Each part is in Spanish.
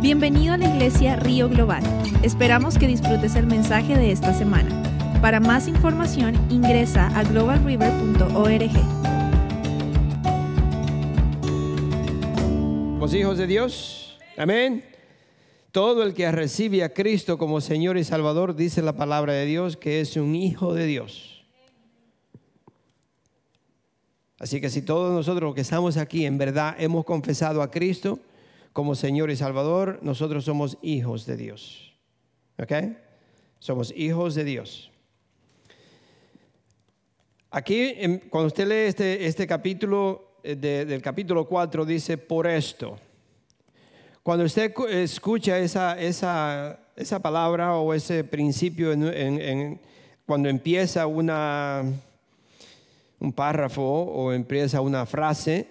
Bienvenido a la iglesia Río Global. Esperamos que disfrutes el mensaje de esta semana. Para más información ingresa a globalriver.org. Los hijos de Dios. Amén. Todo el que recibe a Cristo como Señor y Salvador, dice la palabra de Dios, que es un hijo de Dios. Así que si todos nosotros que estamos aquí en verdad hemos confesado a Cristo como Señor y Salvador, nosotros somos hijos de Dios. ¿Ok? Somos hijos de Dios. Aquí, cuando usted lee este, este capítulo, eh, del capítulo 4, dice, por esto. Cuando usted escucha esa, esa, esa palabra o ese principio cuando empieza una, un párrafo o empieza una frase,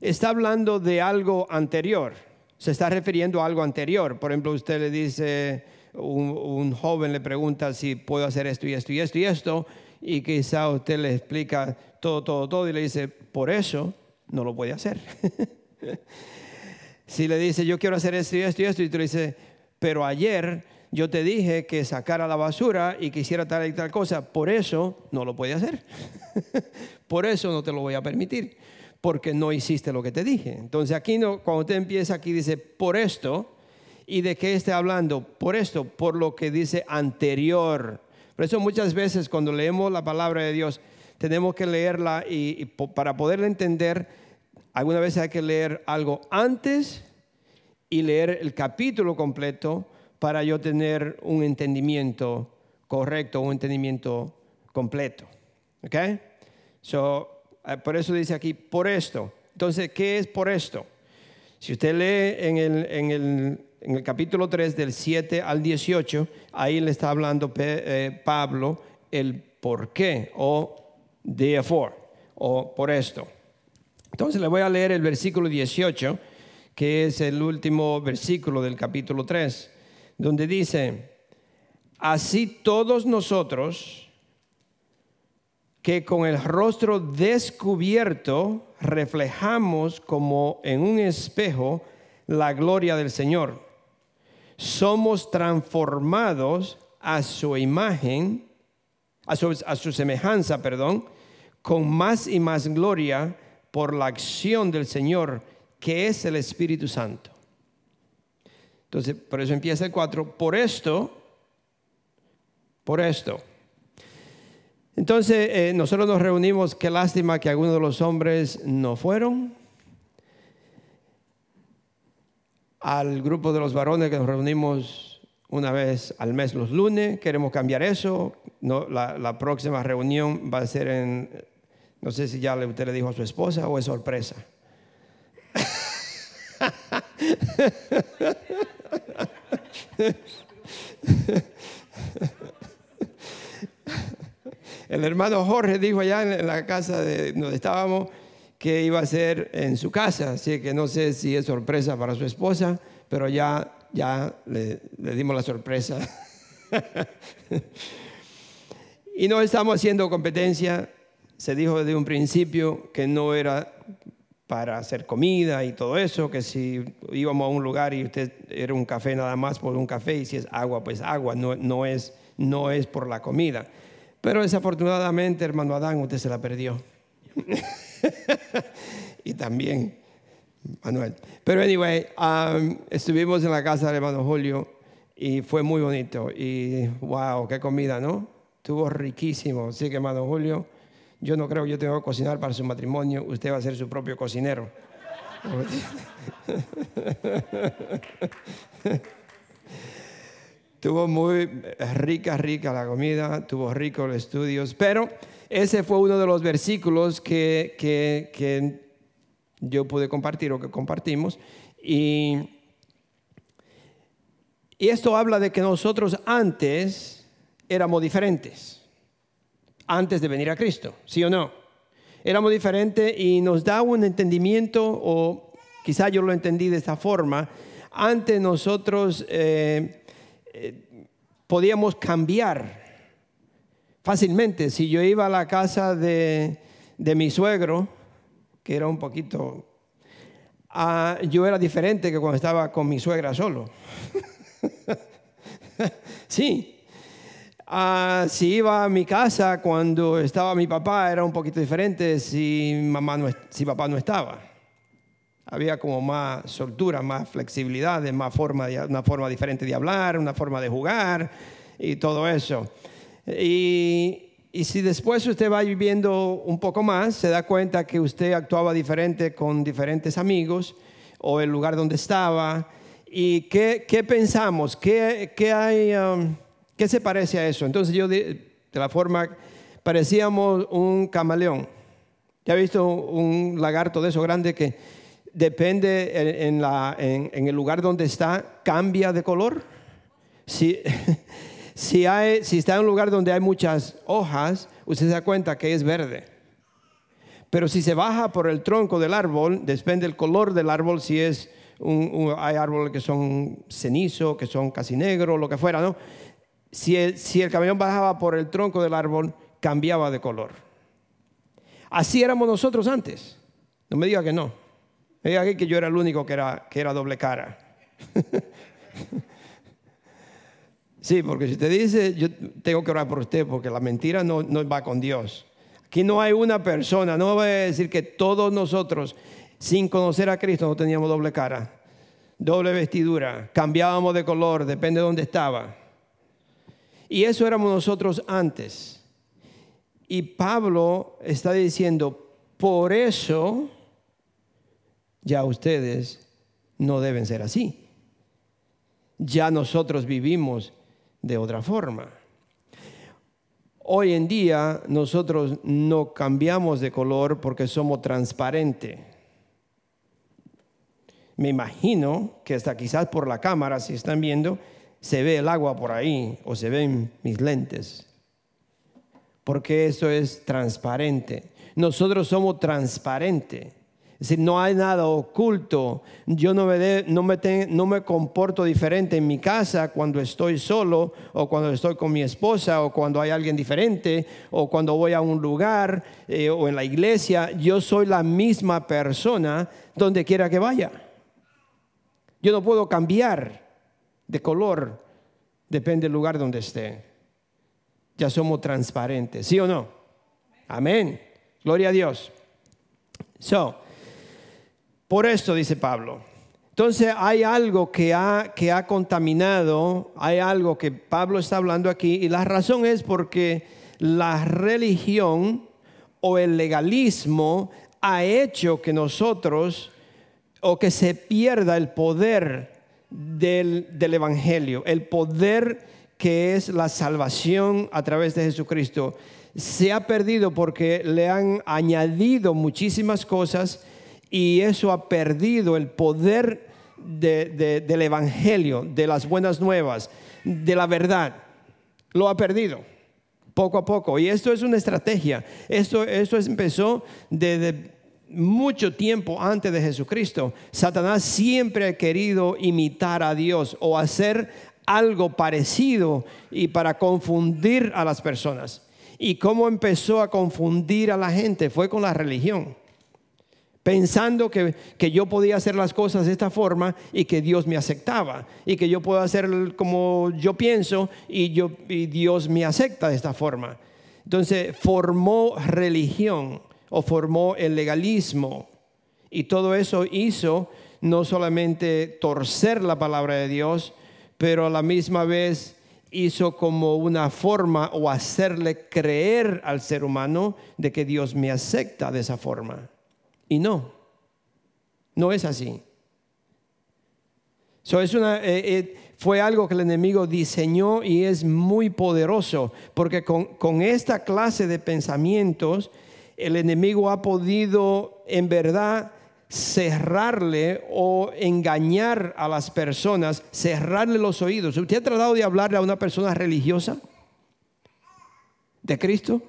está hablando de algo anterior, se está refiriendo a algo anterior. Por ejemplo, usted le dice, un, joven le pregunta si puedo hacer esto y esto y esto y esto, y quizá usted le explica todo, todo, todo y le dice, por eso no lo puede hacer. si le dice, yo quiero hacer esto y esto y esto, y tú le dices, pero ayer yo te dije que sacara la basura y quisiera tal y tal cosa, por eso no lo puede hacer. por eso no te lo voy a permitir, porque no hiciste lo que te dije. Entonces aquí no, cuando usted empieza aquí dice, por esto, ¿y de qué está hablando? Por esto, por lo que dice anterior. Por eso muchas veces cuando leemos la palabra de Dios, tenemos que leerla y, y para poderla entender, alguna vez hay que leer algo antes y leer el capítulo completo para yo tener un entendimiento correcto, un entendimiento completo. ¿Ok? So, por eso dice aquí, por esto. Entonces, ¿qué es por esto? Si usted lee en el, en el, en el capítulo 3 del 7 al 18, ahí le está hablando eh, Pablo el por qué o therefore o por esto. Entonces le voy a leer el versículo 18, que es el último versículo del capítulo 3 donde dice, así todos nosotros que con el rostro descubierto reflejamos como en un espejo la gloria del Señor, somos transformados a su imagen, a su, semejanza, perdón, con más y más gloria por la acción del Señor, que es el Espíritu Santo. Entonces, por eso empieza el 4. Por esto, por esto. Entonces, eh, nosotros nos reunimos, qué lástima que algunos de los hombres no fueron. Al grupo de los varones que nos reunimos una vez al mes los lunes, queremos cambiar eso. No, la, próxima reunión va a ser en, no sé si ya usted le dijo a su esposa o es sorpresa. El hermano Jorge dijo allá en la casa de donde estábamos que iba a ser en su casa, así que no sé si es sorpresa para su esposa, pero ya, ya le, le dimos la sorpresa. y no estamos haciendo competencia, se dijo desde un principio que no era para hacer comida y todo eso, que si íbamos a un lugar y usted era un café nada más por un café y si es agua, pues agua, no, no, es, no es por la comida. Pero desafortunadamente, hermano Adán, usted se la perdió. y también Manuel. Pero anyway, um, estuvimos en la casa del hermano Julio y fue muy bonito. Y wow, qué comida, ¿no? Estuvo riquísimo. Así que hermano Julio, yo no creo que yo tengo que cocinar para su matrimonio, usted va a ser su propio cocinero. tuvo muy rica, rica la comida, tuvo rico los estudios, pero ese fue uno de los versículos que, que, yo pude compartir o que compartimos. Y, y esto habla de que nosotros antes éramos diferentes antes de venir a Cristo, ¿sí o no? Éramos diferentes y nos da un entendimiento, o quizá yo lo entendí de esta forma, antes nosotros eh, podíamos cambiar fácilmente. Si yo iba a la casa de, mi suegro, que era un poquito ah, yo era diferente que cuando estaba con mi suegra solo. sí. Ah, si iba a mi casa cuando estaba mi papá era un poquito diferente si, mamá no, si papá no estaba. Había como más soltura, más flexibilidad, más forma, una forma diferente de hablar, una forma de jugar y todo eso. Y, y si después usted va viviendo un poco más, se da cuenta que usted actuaba diferente con diferentes amigos o el lugar donde estaba. ¿Y qué, qué pensamos? ¿Qué, qué hay, um, ¿Qué se parece a eso? Entonces yo de, la forma, parecíamos un camaleón. ¿Ya ha visto un lagarto de eso grande que depende en, el lugar donde está, cambia de color? Si, hay, si está en un lugar donde hay muchas hojas, usted se da cuenta que es verde. Pero si se baja por el tronco del árbol, depende del color del árbol, si hay árboles que son cenizo, que son casi negros, lo que fuera, ¿no? Si el, si el camellón bajaba por el tronco del árbol, cambiaba de color. Así éramos nosotros antes. No me diga que no. Me diga que yo era el único que era, que era doble cara. Sí, porque si usted dice, yo tengo que orar por usted, porque la mentira no, no va con Dios. Aquí no hay una persona, no voy a decir que todos nosotros, sin conocer a Cristo, no teníamos doble cara, doble vestidura, cambiábamos de color, depende de dónde estaba. Y eso éramos nosotros antes. Y Pablo está diciendo, por eso ya ustedes no deben ser así. Ya nosotros vivimos de otra forma. Hoy en día nosotros no cambiamos de color porque somos transparentes. Me imagino que hasta quizás por la cámara, si están viendo, se ve el agua por ahí o se ven mis lentes. Porque eso es transparente. Nosotros somos transparentes. No hay nada oculto. Yo no me, no, me no me comporto diferente en mi casa cuando estoy solo o cuando estoy con mi esposa o cuando hay alguien diferente o cuando voy a un lugar eh, o en la iglesia. Yo soy la misma persona donde quiera que vaya. Yo no puedo cambiar de color, depende del lugar donde esté. Ya somos transparentes, ¿sí o no? Amén. Gloria a Dios. So, por esto, dice Pablo. Entonces hay algo que ha, que ha contaminado, hay algo que Pablo está hablando aquí y la razón es porque la religión o el legalismo ha hecho que nosotros o que se pierda el poder del, del Evangelio, el poder que es la salvación a través de Jesucristo. Se ha perdido porque le han añadido muchísimas cosas y eso ha perdido el poder del Evangelio, de las buenas nuevas, de la verdad. Lo ha perdido poco a poco. Y esto es una estrategia. Esto, esto empezó desde mucho tiempo antes de Jesucristo. Satanás siempre ha querido imitar a Dios o hacer algo parecido y para confundir a las personas. ¿Y cómo empezó a confundir a la gente? Fue con la religión pensando que, yo podía hacer las cosas de esta forma y que Dios me aceptaba y que yo puedo hacer como yo pienso y, yo, y Dios me acepta de esta forma. Entonces formó religión o formó el legalismo y todo eso hizo no solamente torcer la palabra de Dios, pero a la misma vez hizo como una forma o hacerle creer al ser humano de que Dios me acepta de esa forma. Y no, no es así. es una, eh, eh, fue algo que el enemigo diseñó y es muy poderoso, porque con, con esta clase de pensamientos, el enemigo ha podido en verdad cerrarle o engañar a las personas, cerrarle los oídos. ¿Usted ha tratado de hablarle a una persona religiosa de Cristo?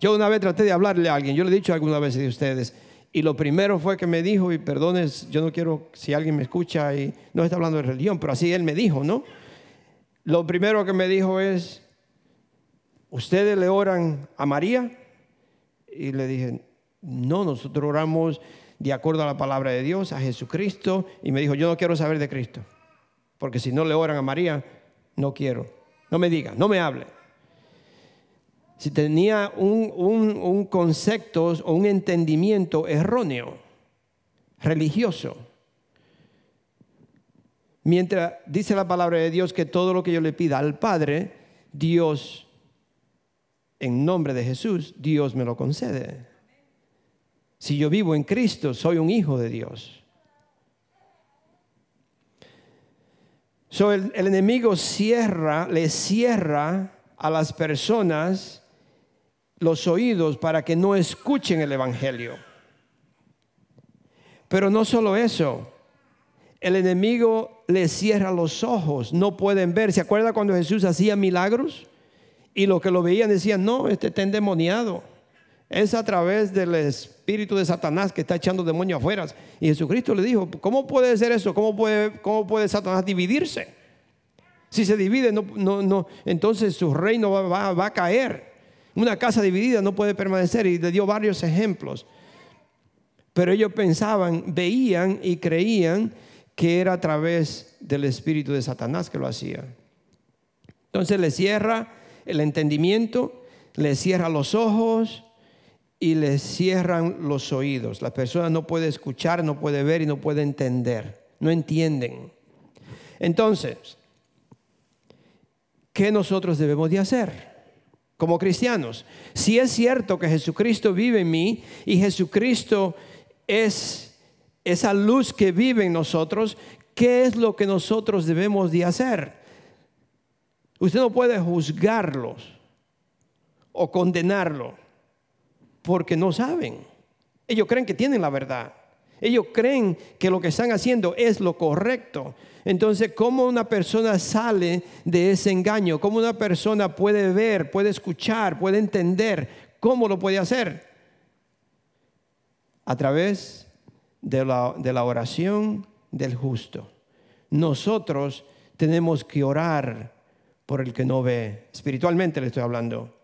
Yo una vez traté de hablarle a alguien, yo le he dicho alguna vez de ustedes, y lo primero fue que me dijo, y perdones, yo no quiero si alguien me escucha y no está hablando de religión, pero así él me dijo, ¿no? Lo primero que me dijo es, ¿ustedes le oran a María? Y le dije, no, nosotros oramos de acuerdo a la palabra de Dios, a Jesucristo, y me dijo, yo no quiero saber de Cristo, porque si no le oran a María, no quiero. No me diga, no me hable. Si tenía un, concepto o un entendimiento erróneo, religioso, Mientras dice la palabra de Dios que todo lo que yo le pida al Padre, Dios, en nombre de Jesús, Dios me lo concede. Si yo vivo en Cristo, soy un hijo de Dios. So, el, el enemigo cierra, le cierra a las personas los oídos para que no escuchen el Evangelio. Pero no solo eso, el enemigo le cierra los ojos, no pueden ver. ¿Se acuerda cuando Jesús hacía milagros? Y los que lo veían decían, no, este está endemoniado. Es a través del espíritu de Satanás que está echando demonios afuera. Y Jesucristo le dijo, ¿cómo puede ser eso? ¿Cómo puede, cómo puede Satanás dividirse? Si se divide, no, no, no, entonces su reino va, va a caer. Una casa dividida no puede permanecer. Y le dio varios ejemplos. Pero ellos pensaban, veían y creían que era a través del espíritu de Satanás que lo hacía. Entonces le cierra el entendimiento, le cierra los ojos y le cierran los oídos. La persona no puede escuchar, no puede ver y no puede entender. No entienden. Entonces, ¿qué nosotros debemos de hacer? Como cristianos, si es cierto que Jesucristo vive en mí y Jesucristo es esa luz que vive en nosotros, ¿qué es lo que nosotros debemos de hacer? Usted no puede juzgarlos o condenarlo porque no saben. Ellos creen que tienen la verdad. Ellos creen que lo que están haciendo es lo correcto. Entonces, ¿cómo una persona sale de ese engaño? ¿Cómo una persona puede ver, puede escuchar, puede entender? ¿Cómo lo puede hacer? A través de la, oración del justo. Nosotros tenemos que orar por el que no ve. Espiritualmente le estoy hablando.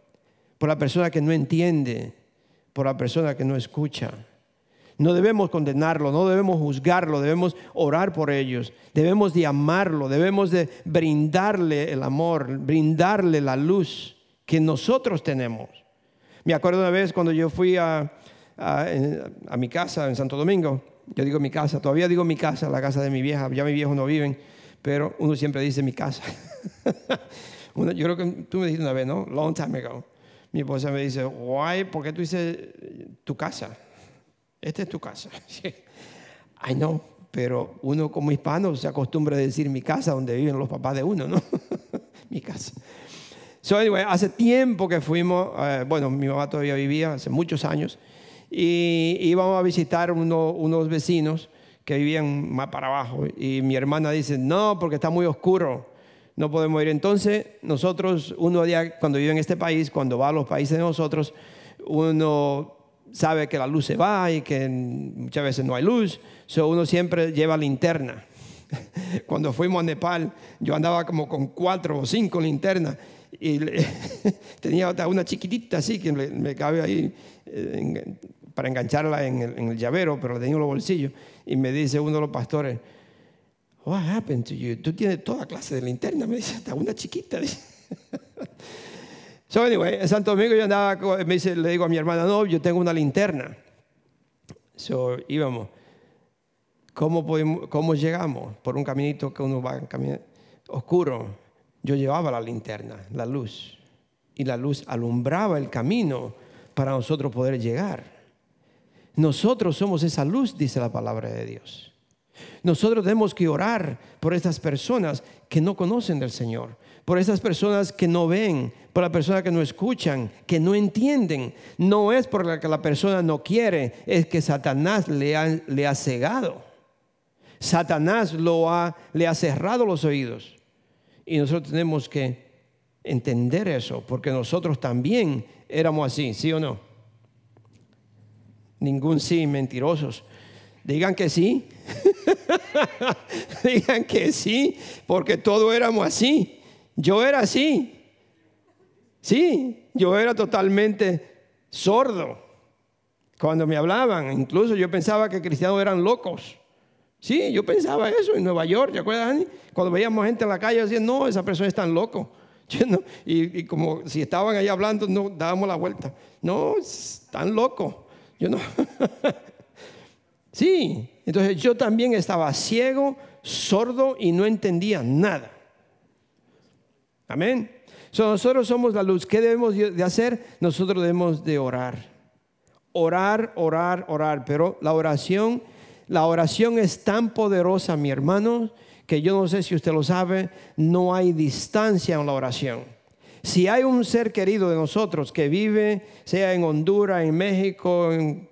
Por la persona que no entiende. Por la persona que no escucha. No debemos condenarlo, no debemos juzgarlo, debemos orar por ellos, debemos de amarlo, debemos de brindarle el amor, brindarle la luz que nosotros tenemos. Me acuerdo una vez cuando yo fui a, a, mi casa en Santo Domingo. Yo digo mi casa, todavía digo mi casa, la casa de mi vieja, ya mi viejo no viven, pero uno siempre dice mi casa. yo creo que tú me dijiste una vez, ¿no? Long time ago. Mi esposa me dice, why, ¿por qué tú dices tu casa? Esta es tu casa. I know, pero uno como hispano se acostumbra a decir mi casa donde viven los papás de uno, ¿no? mi casa. So anyway, hace tiempo que fuimos, eh, bueno, mi mamá todavía vivía, hace muchos años, y íbamos a visitar unos vecinos que vivían más para abajo. Y mi hermana dice, no, porque está muy oscuro, no podemos ir. Entonces, nosotros, uno día, cuando vive en este país, cuando va a los países de nosotros, uno sabe que la luz se va y que muchas veces no hay luz, so uno siempre lleva linterna. Cuando fuimos a Nepal, yo andaba como con cuatro o cinco linternas y tenía una chiquitita así que me, cabe ahí eh, para engancharla en el, llavero, pero la tenía en los bolsillos. Y me dice uno de los pastores, What happened to you? Tú tienes toda clase de linterna. Me dice, hasta una chiquita. so anyway, en Santo Domingo yo andaba, me dice, le digo a mi hermana, no, yo tengo una linterna. So íbamos. ¿Cómo, ¿Cómo llegamos? Por un caminito que uno va oscuro. Yo llevaba la linterna, la luz. Y la luz alumbraba el camino para nosotros poder llegar. Nosotros somos esa luz, dice la palabra de Dios. Nosotros tenemos que orar por estas personas que no conocen del Señor, por esas personas que no ven, por las personas que no escuchan, que no entienden. No es porque la persona no quiere, es que Satanás le ha, le ha cegado. Satanás lo ha, le ha cerrado los oídos. Y nosotros tenemos que entender eso, porque nosotros también éramos así, ¿sí o no? Ningún sí, mentirosos. Digan que sí. Digan que sí, porque todos éramos así. Yo era así. Sí, yo era totalmente sordo. Cuando me hablaban, incluso yo pensaba que cristianos eran locos. Sí, yo pensaba eso en Nueva York, ¿te acuerdas? Cuando veíamos gente en la calle, decían, no, esa persona es tan loco. y, como si estaban ahí hablando, no dábamos la vuelta. No, tan loco. Yo no. sí, entonces yo también estaba ciego, sordo y no entendía nada. Amén. Nosotros somos la luz. ¿Qué debemos de hacer? Nosotros debemos de orar. Orar, orar, orar. Pero la oración, la oración es tan poderosa, mi hermano, que yo no sé si usted lo sabe, no hay distancia en la oración. Si hay un ser querido de nosotros que vive, sea en Honduras, en México, en,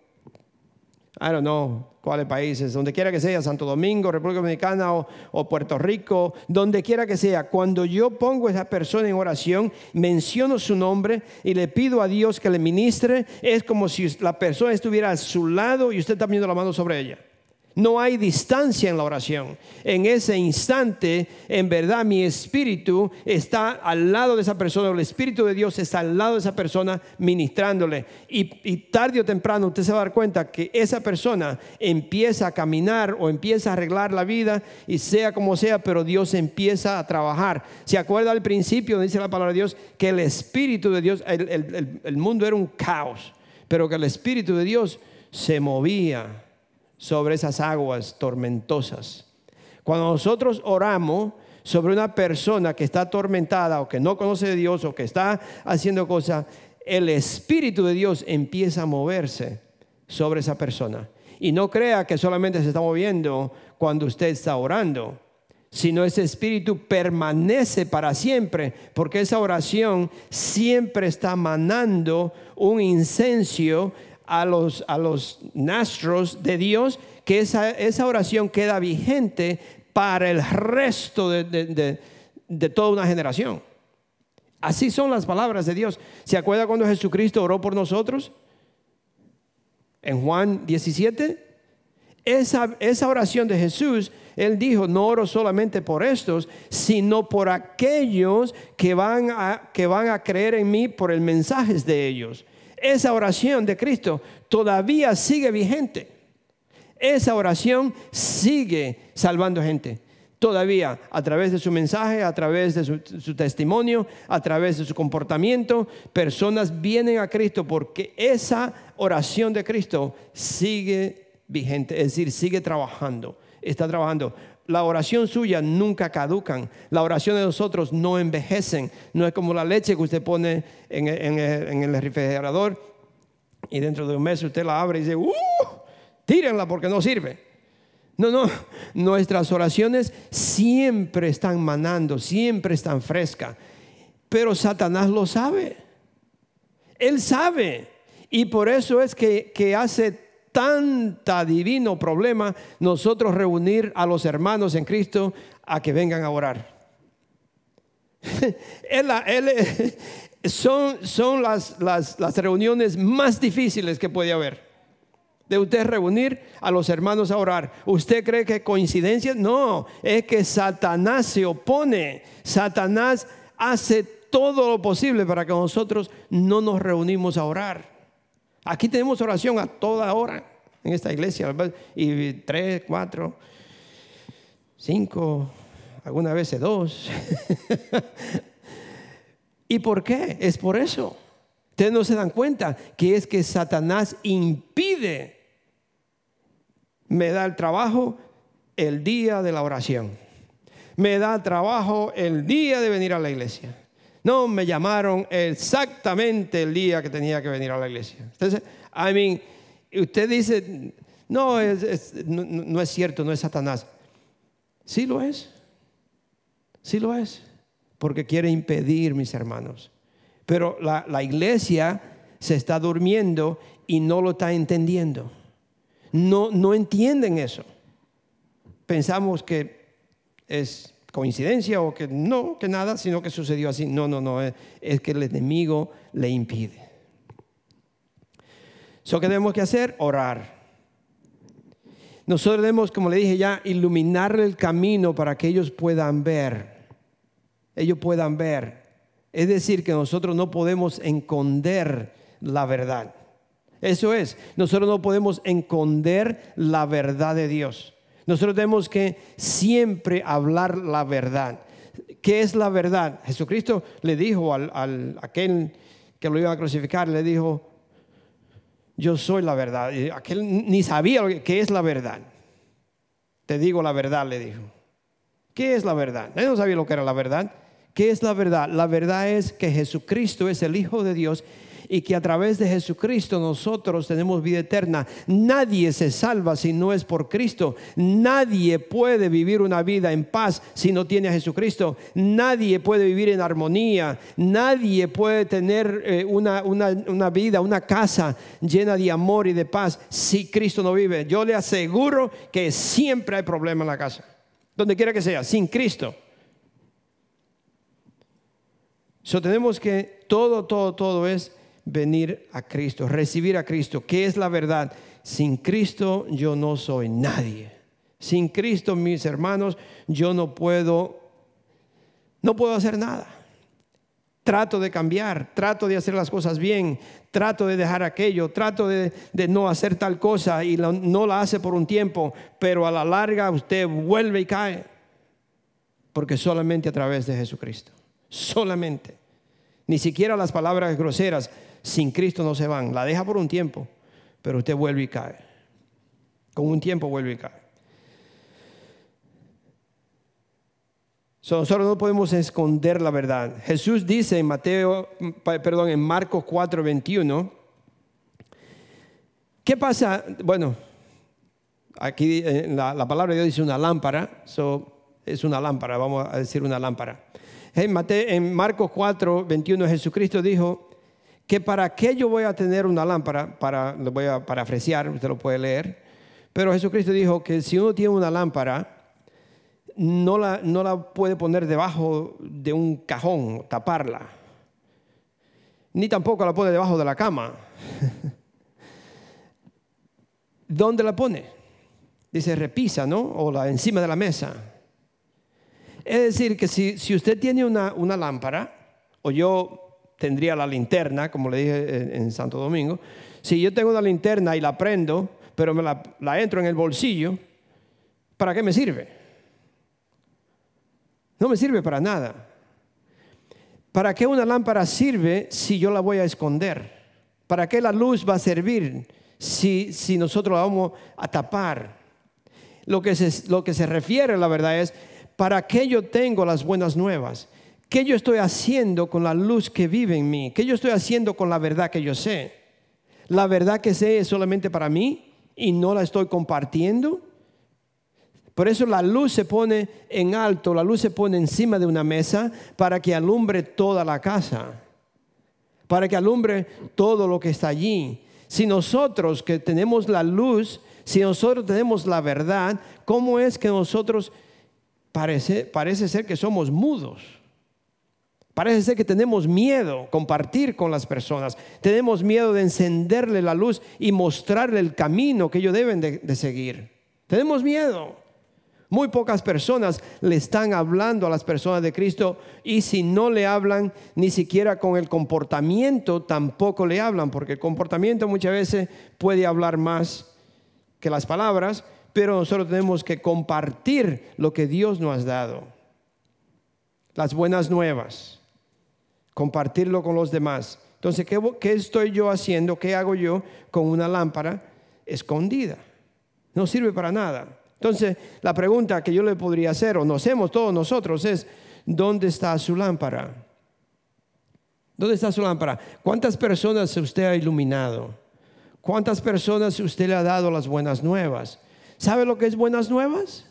I don't know, cuáles países, donde quiera que sea, Santo Domingo, República Dominicana o, o, Puerto Rico, donde quiera que sea, cuando yo pongo a esa persona en oración, menciono su nombre y le pido a Dios que le ministre, es como si la persona estuviera a su lado y usted está poniendo la mano sobre ella. No hay distancia en la oración. En ese instante, en verdad, mi espíritu está al lado de esa persona, el espíritu de Dios está al lado de esa persona ministrándole. Y, tarde o temprano usted se va a dar cuenta que esa persona empieza a caminar o empieza a arreglar la vida y sea como sea, pero Dios empieza a trabajar. ¿Se acuerda al principio, dice la palabra de Dios, que el espíritu de Dios, el mundo era un caos, pero que el espíritu de Dios se movía sobre esas aguas tormentosas. Cuando nosotros oramos sobre una persona que está atormentada o que no conoce de Dios o que está haciendo cosas, el Espíritu de Dios empieza a moverse sobre esa persona. Y no crea que solamente se está moviendo cuando usted está orando, sino ese espíritu permanece para siempre, porque esa oración siempre está manando un incenso a los, a los nastros de Dios, que esa, esa oración queda vigente para el resto de, de, toda una generación. Así son las palabras de Dios. ¿Se acuerda cuando Jesucristo oró por nosotros? En Juan 17. Esa, esa oración de Jesús, Él dijo, no oro solamente por estos, sino por aquellos que van a, que van a creer en mí por el mensaje de ellos esa oración de Cristo todavía sigue vigente. Esa oración sigue salvando gente. Todavía a través de su mensaje, a través de su, testimonio, a través de su comportamiento, personas vienen a Cristo porque esa oración de Cristo sigue vigente, es decir, sigue trabajando, está trabajando la oración suya nunca caducan. La oración de nosotros no envejecen. No es como la leche que usted pone en, el refrigerador y dentro de un mes usted la abre y dice, ¡uh! Tírenla porque no sirve. No, no, nuestras oraciones siempre están manando, siempre están frescas. Pero Satanás lo sabe. Él sabe. Y por eso es que, que hace tanta divino problema nosotros reunir a los hermanos en Cristo a que vengan a orar. son, son las, las, reuniones más difíciles que puede haber de usted reunir a los hermanos a orar. ¿Usted cree que coincidencia? No, es que Satanás se opone. Satanás hace todo lo posible para que nosotros no nos reunimos a orar. Aquí tenemos oración a toda hora en esta iglesia. Y tres, cuatro, cinco, algunas veces dos. ¿Y por qué? Es por eso. Ustedes no se dan cuenta que es que Satanás impide, me da el trabajo el día de la oración. Me da trabajo el día de venir a la iglesia. No, me llamaron exactamente el día que tenía que venir a la iglesia. Entonces, I mean, usted dice, no, no, es cierto, no es Satanás. Sí lo es. Sí lo es. Porque quiere impedir, mis hermanos. Pero la, la iglesia se está durmiendo y no lo está entendiendo. No, no entienden eso. Pensamos que es coincidencia o que no, que nada, sino que sucedió así. No, no, no, es, que el enemigo le impide. ¿So qué tenemos que hacer? Orar. Nosotros debemos, como le dije ya, iluminar el camino para que ellos puedan ver. Ellos puedan ver. Es decir, que nosotros no podemos esconder la verdad. Eso es, nosotros no podemos esconder la verdad de Dios. Nosotros tenemos que siempre hablar la verdad. ¿Qué es la verdad? Jesucristo le dijo al, al aquel que lo iba a crucificar, le dijo, yo soy la verdad. Y aquel ni sabía qué es la verdad. Te digo la verdad, le dijo. ¿Qué es la verdad? Él no sabía lo que era la verdad. ¿Qué es la verdad? La verdad es que Jesucristo es el Hijo de Dios y que a través de Jesucristo nosotros tenemos vida eterna. Nadie se salva si no es por Cristo. Nadie puede vivir una vida en paz si no tiene a Jesucristo. Nadie puede vivir en armonía. Nadie puede tener eh, una, una vida, una casa llena de amor y de paz si Cristo no vive. Yo le aseguro que siempre hay problema en la casa. Donde quiera que sea, sin Cristo. So tenemos que todo, todo, todo es venir a Cristo, recibir a Cristo. ¿Qué es la verdad? Sin Cristo yo no soy nadie. Sin Cristo, mis hermanos, yo no puedo, no puedo hacer nada. Trato de cambiar, trato de hacer las cosas bien, trato de dejar aquello, trato de, no hacer tal cosa y no la hace por un tiempo, pero a la larga usted vuelve y cae. Porque solamente a través de Jesucristo, solamente. Ni siquiera las palabras groseras, sin Cristo no se van. La deja por un tiempo, pero usted vuelve y cae. Con un tiempo vuelve y cae. nosotros no podemos esconder la verdad. Jesús dice en Mateo, perdón, en Marcos 4, 21. ¿Qué pasa? Bueno, aquí eh, la, la palabra de Dios dice una lámpara. es una lámpara, vamos a decir una lámpara. En, Mateo, en Marcos 4, 21 Jesucristo dijo, que para qué yo voy a tener una lámpara, para, lo voy a parafrasear, usted lo puede leer, pero Jesucristo dijo que si uno tiene una lámpara, no la, no la puede poner debajo de un cajón, taparla, ni tampoco la pone debajo de la cama. ¿Dónde la pone? Dice repisa, ¿no? O la encima de la mesa. Es decir, que si, si usted tiene una, una lámpara, o yo tendría la linterna, como le dije en Santo Domingo. Si yo tengo una linterna y la prendo, pero me la, entro en el bolsillo, ¿para qué me sirve? No me sirve para nada. ¿Para qué una lámpara sirve si yo la voy a esconder? ¿Para qué la luz va a servir si, si nosotros la vamos a tapar? Lo que, se, lo que se refiere, la verdad, es, ¿para qué yo tengo las buenas nuevas? ¿Qué yo estoy haciendo con la luz que vive en mí? ¿Qué yo estoy haciendo con la verdad que yo sé? ¿La verdad que sé es solamente para mí y no la estoy compartiendo? Por eso la luz se pone en alto, la luz se pone encima de una mesa para que alumbre toda la casa, para que alumbre todo lo que está allí. Si nosotros que tenemos la luz, si nosotros tenemos la verdad, ¿cómo es que nosotros parece, parece ser que somos mudos? Parece ser que tenemos miedo compartir con las personas. Tenemos miedo de encenderle la luz y mostrarle el camino que ellos deben de, seguir. Tenemos miedo. Muy pocas personas le están hablando a las personas de Cristo y si no le hablan ni siquiera con el comportamiento, tampoco le hablan, porque el comportamiento muchas veces puede hablar más que las palabras, pero nosotros tenemos que compartir lo que Dios nos ha dado. Las buenas nuevas compartirlo con los demás. Entonces, ¿qué, estoy yo haciendo? ¿Qué hago yo con una lámpara escondida? No sirve para nada. Entonces, la pregunta que yo le podría hacer, o nos hacemos todos nosotros, es, ¿dónde está su lámpara? ¿Dónde está su lámpara? ¿Cuántas personas usted ha iluminado? ¿Cuántas personas usted le ha dado las buenas nuevas? ¿Sabe lo que es buenas nuevas?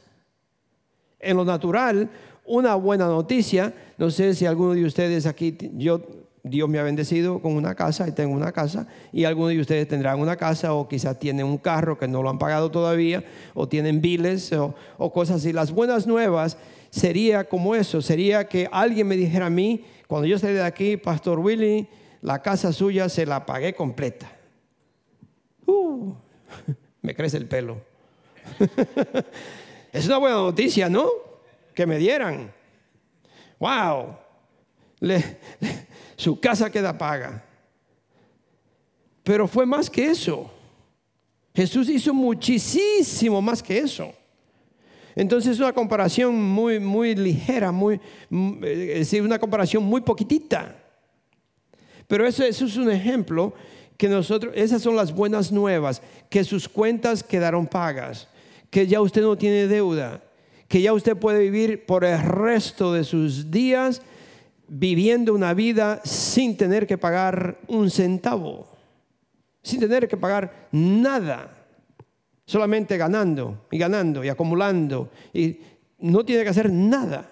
En lo natural, una buena noticia. No sé si alguno de ustedes aquí, yo, Dios me ha bendecido con una casa y tengo una casa, y algunos de ustedes tendrán una casa o quizás tienen un carro que no lo han pagado todavía, o tienen biles o, cosas así. Las buenas nuevas sería como eso, sería que alguien me dijera a mí, cuando yo salí de aquí, Pastor Willy, la casa suya se la pagué completa. Uh, me crece el pelo. es una buena noticia, ¿no? Que me dieran. ¡Wow! su casa queda paga. Pero fue más que eso. Jesús hizo muchísimo más que eso. Entonces es una comparación muy, muy ligera, muy, es decir, una comparación muy poquitita. Pero eso, eso es un ejemplo que nosotros, esas son las buenas nuevas, que sus cuentas quedaron pagas, que ya usted no tiene deuda, que ya usted puede vivir por el resto de sus días viviendo una vida sin tener que pagar un centavo, sin tener que pagar nada, solamente ganando y ganando y acumulando y no tiene que hacer nada.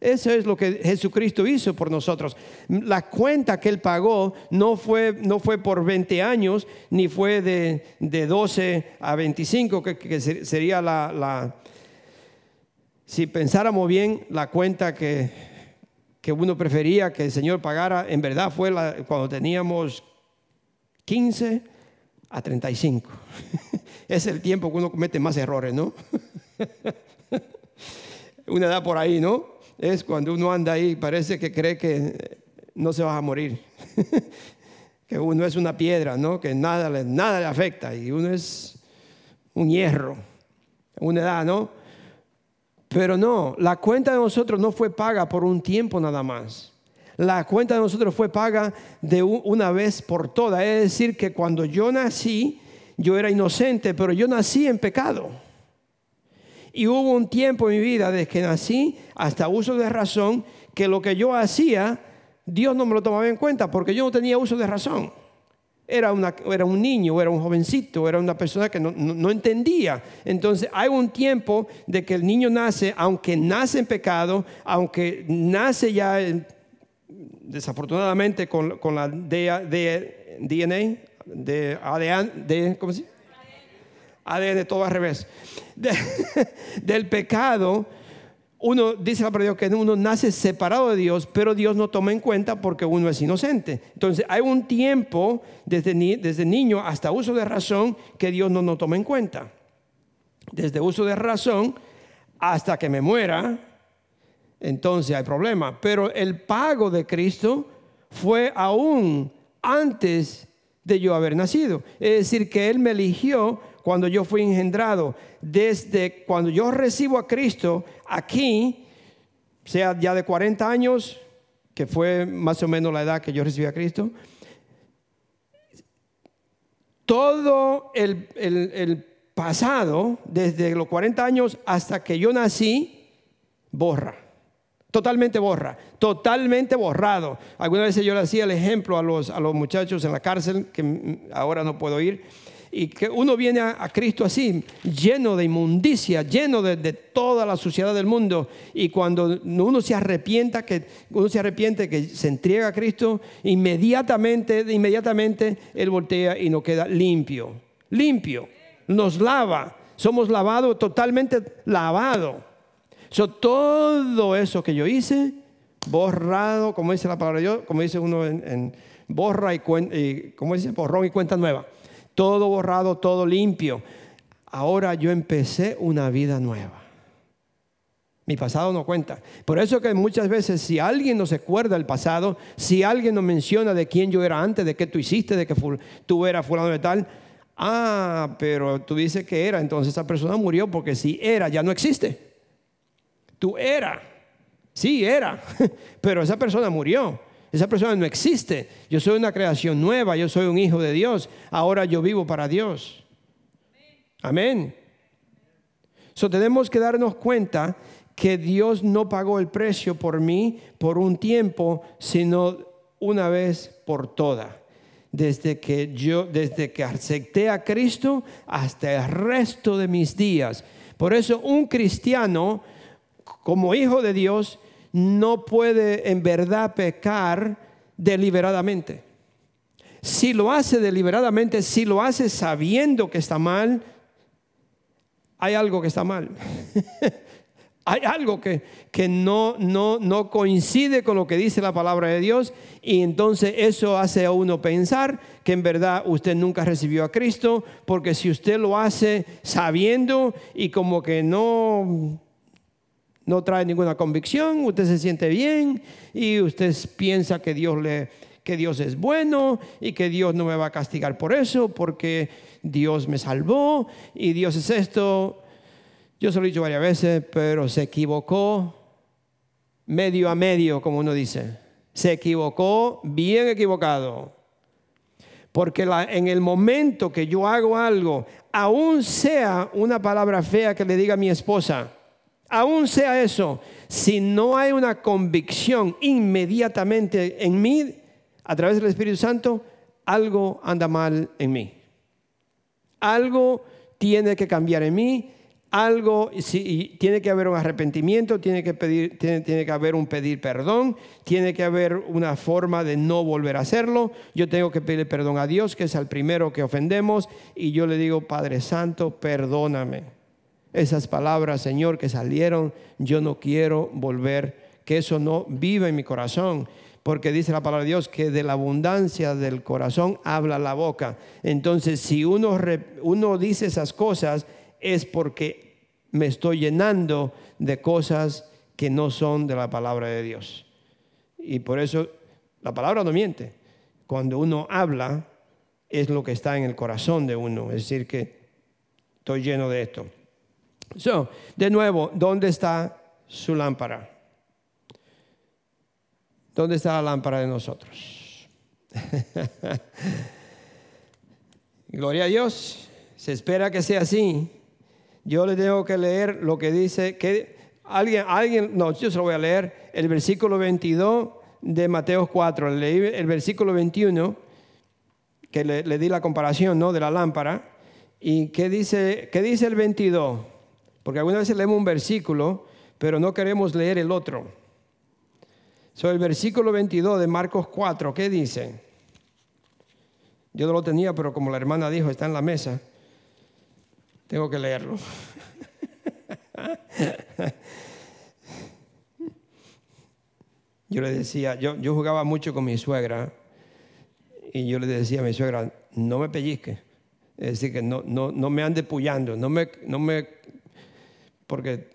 Eso es lo que Jesucristo hizo por nosotros. La cuenta que Él pagó no fue, no fue por 20 años, ni fue de, de 12 a 25, que, sería la, la, si pensáramos bien, la cuenta que, que uno prefería que el Señor pagara, en verdad fue la, cuando teníamos 15 a 35. es el tiempo que uno comete más errores, ¿no? Una edad por ahí, ¿no? es cuando uno anda ahí, parece que cree que no se va a morir. que uno es una piedra, ¿no? Que nada, nada le afecta y uno es un hierro, una edad, ¿no? Pero no, la cuenta de nosotros no fue paga por un tiempo nada más. La cuenta de nosotros fue paga de una vez por todas. Es decir, que cuando yo nací, yo era inocente, pero yo nací en pecado. Y hubo un tiempo en mi vida desde que nací hasta uso de razón que lo que yo hacía, Dios no me lo tomaba en cuenta porque yo no tenía uso de razón. Era, una, era un niño, era un jovencito, era una persona que no, no, entendía. Entonces hay un tiempo de que el niño nace, aunque nace en pecado, aunque nace ya desafortunadamente con, con la de, DNA, de ADN, de, ¿cómo se? ADN todo al revés. del pecado, uno dice la palabra que uno nace separado de Dios, pero Dios no toma en cuenta porque uno es inocente. Entonces hay un tiempo desde, desde niño hasta uso de razón que Dios no nos toma en cuenta. Desde uso de razón hasta que me muera, entonces hay problema. Pero el pago de Cristo fue aún antes de yo haber nacido. Es decir, que Él me eligió cuando yo fui engendrado, desde cuando yo recibo a Cristo aquí, sea ya de 40 años, que fue más o menos la edad que yo recibí a Cristo, todo el, pasado, desde los 40 años hasta que yo nací, borra. Totalmente borra, totalmente borrado. Algunas veces yo le hacía el ejemplo a los, a los muchachos en la cárcel, que ahora no puedo ir, y que uno viene a, Cristo así, lleno de inmundicia, lleno de, toda la suciedad del mundo. Y cuando uno se arrepienta, que uno se arrepiente, que se entrega a Cristo, inmediatamente, inmediatamente Él voltea y nos queda limpio. Limpio. Nos lava. Somos lavados, totalmente lavados. todo eso que yo hice, borrado, como dice la palabra yo, como dice uno en, borra y, y como dice, borrón y cuenta nueva todo borrado, todo limpio. Ahora yo empecé una vida nueva. Mi pasado no cuenta. Por eso que muchas veces si alguien no se acuerda del pasado, si alguien no menciona de quién yo era antes, de qué tú hiciste, de que tú eras fulano de tal, ah, pero tú dices que era, entonces esa persona murió porque si era ya no existe. Tú era, sí era, pero esa persona murió. Esa persona no existe. Yo soy una creación nueva, yo soy un hijo de Dios. Ahora yo vivo para Dios. Amén. So tenemos que darnos cuenta que Dios no pagó el precio por mí por un tiempo, sino una vez por toda. Desde que yo, desde que acepté a Cristo hasta el resto de mis días. Por eso un cristiano, como hijo de Dios, no puede en verdad pecar deliberadamente. Si lo hace deliberadamente, si lo hace sabiendo que está mal, hay algo que está mal. hay algo que, que no, no, no, coincide con lo que dice la palabra de Dios y entonces eso hace a uno pensar que en verdad usted nunca recibió a Cristo, porque si usted lo hace sabiendo y como que no no trae ninguna convicción, usted se siente bien y usted piensa que Dios le, que Dios es bueno y que Dios no me va a castigar por eso, porque Dios me salvó y Dios es esto. Yo se lo he dicho varias veces, pero se equivocó medio a medio, como uno dice. Se equivocó bien equivocado. Porque en el momento que yo hago algo, aún sea una palabra fea que le diga a mi esposa, aún sea eso, si no hay una convicción inmediatamente en mí, a través del Espíritu Santo, algo anda mal en mí. Algo tiene que cambiar en mí algo, si, tiene que haber un arrepentimiento, tiene que, tiene, que haber un pedir perdón, tiene que haber una forma de no volver a hacerlo. Yo tengo que pedir perdón a Dios, que es el primero que ofendemos, y yo le digo, Padre Santo, perdóname. Esas palabras, Señor, que salieron, yo no quiero volver, que eso no viva en mi corazón porque dice la palabra de Dios que de la abundancia del corazón habla la boca. Entonces, si uno, uno dice esas cosas, es porque me estoy llenando de cosas que no son de la palabra de Dios. Y por eso la palabra no miente. Cuando uno habla, es lo que está en el corazón de uno. Es decir, que estoy lleno de esto. So, de nuevo, ¿dónde está su lámpara? ¿Dónde está la lámpara de nosotros? Gloria a Dios. Se espera que sea así yo le tengo que leer lo que dice, que alguien, alguien, no, yo se lo voy a leer, el versículo 22 de Mateo 4, leí el versículo 21, que le, di la comparación, ¿no? De la lámpara, y ¿qué dice, qué dice el 22? Porque algunas veces leemos un versículo, pero no queremos leer el otro. So, el versículo 22 de Marcos 4, ¿qué dice? Yo no lo tenía, pero como la hermana dijo, está en la mesa. Tengo que leerlo. Yo le decía, yo, yo jugaba mucho con mi suegra y yo le decía a mi suegra, no me pellizque. Es decir, que no, no, no me ande pullando, no me, no me, porque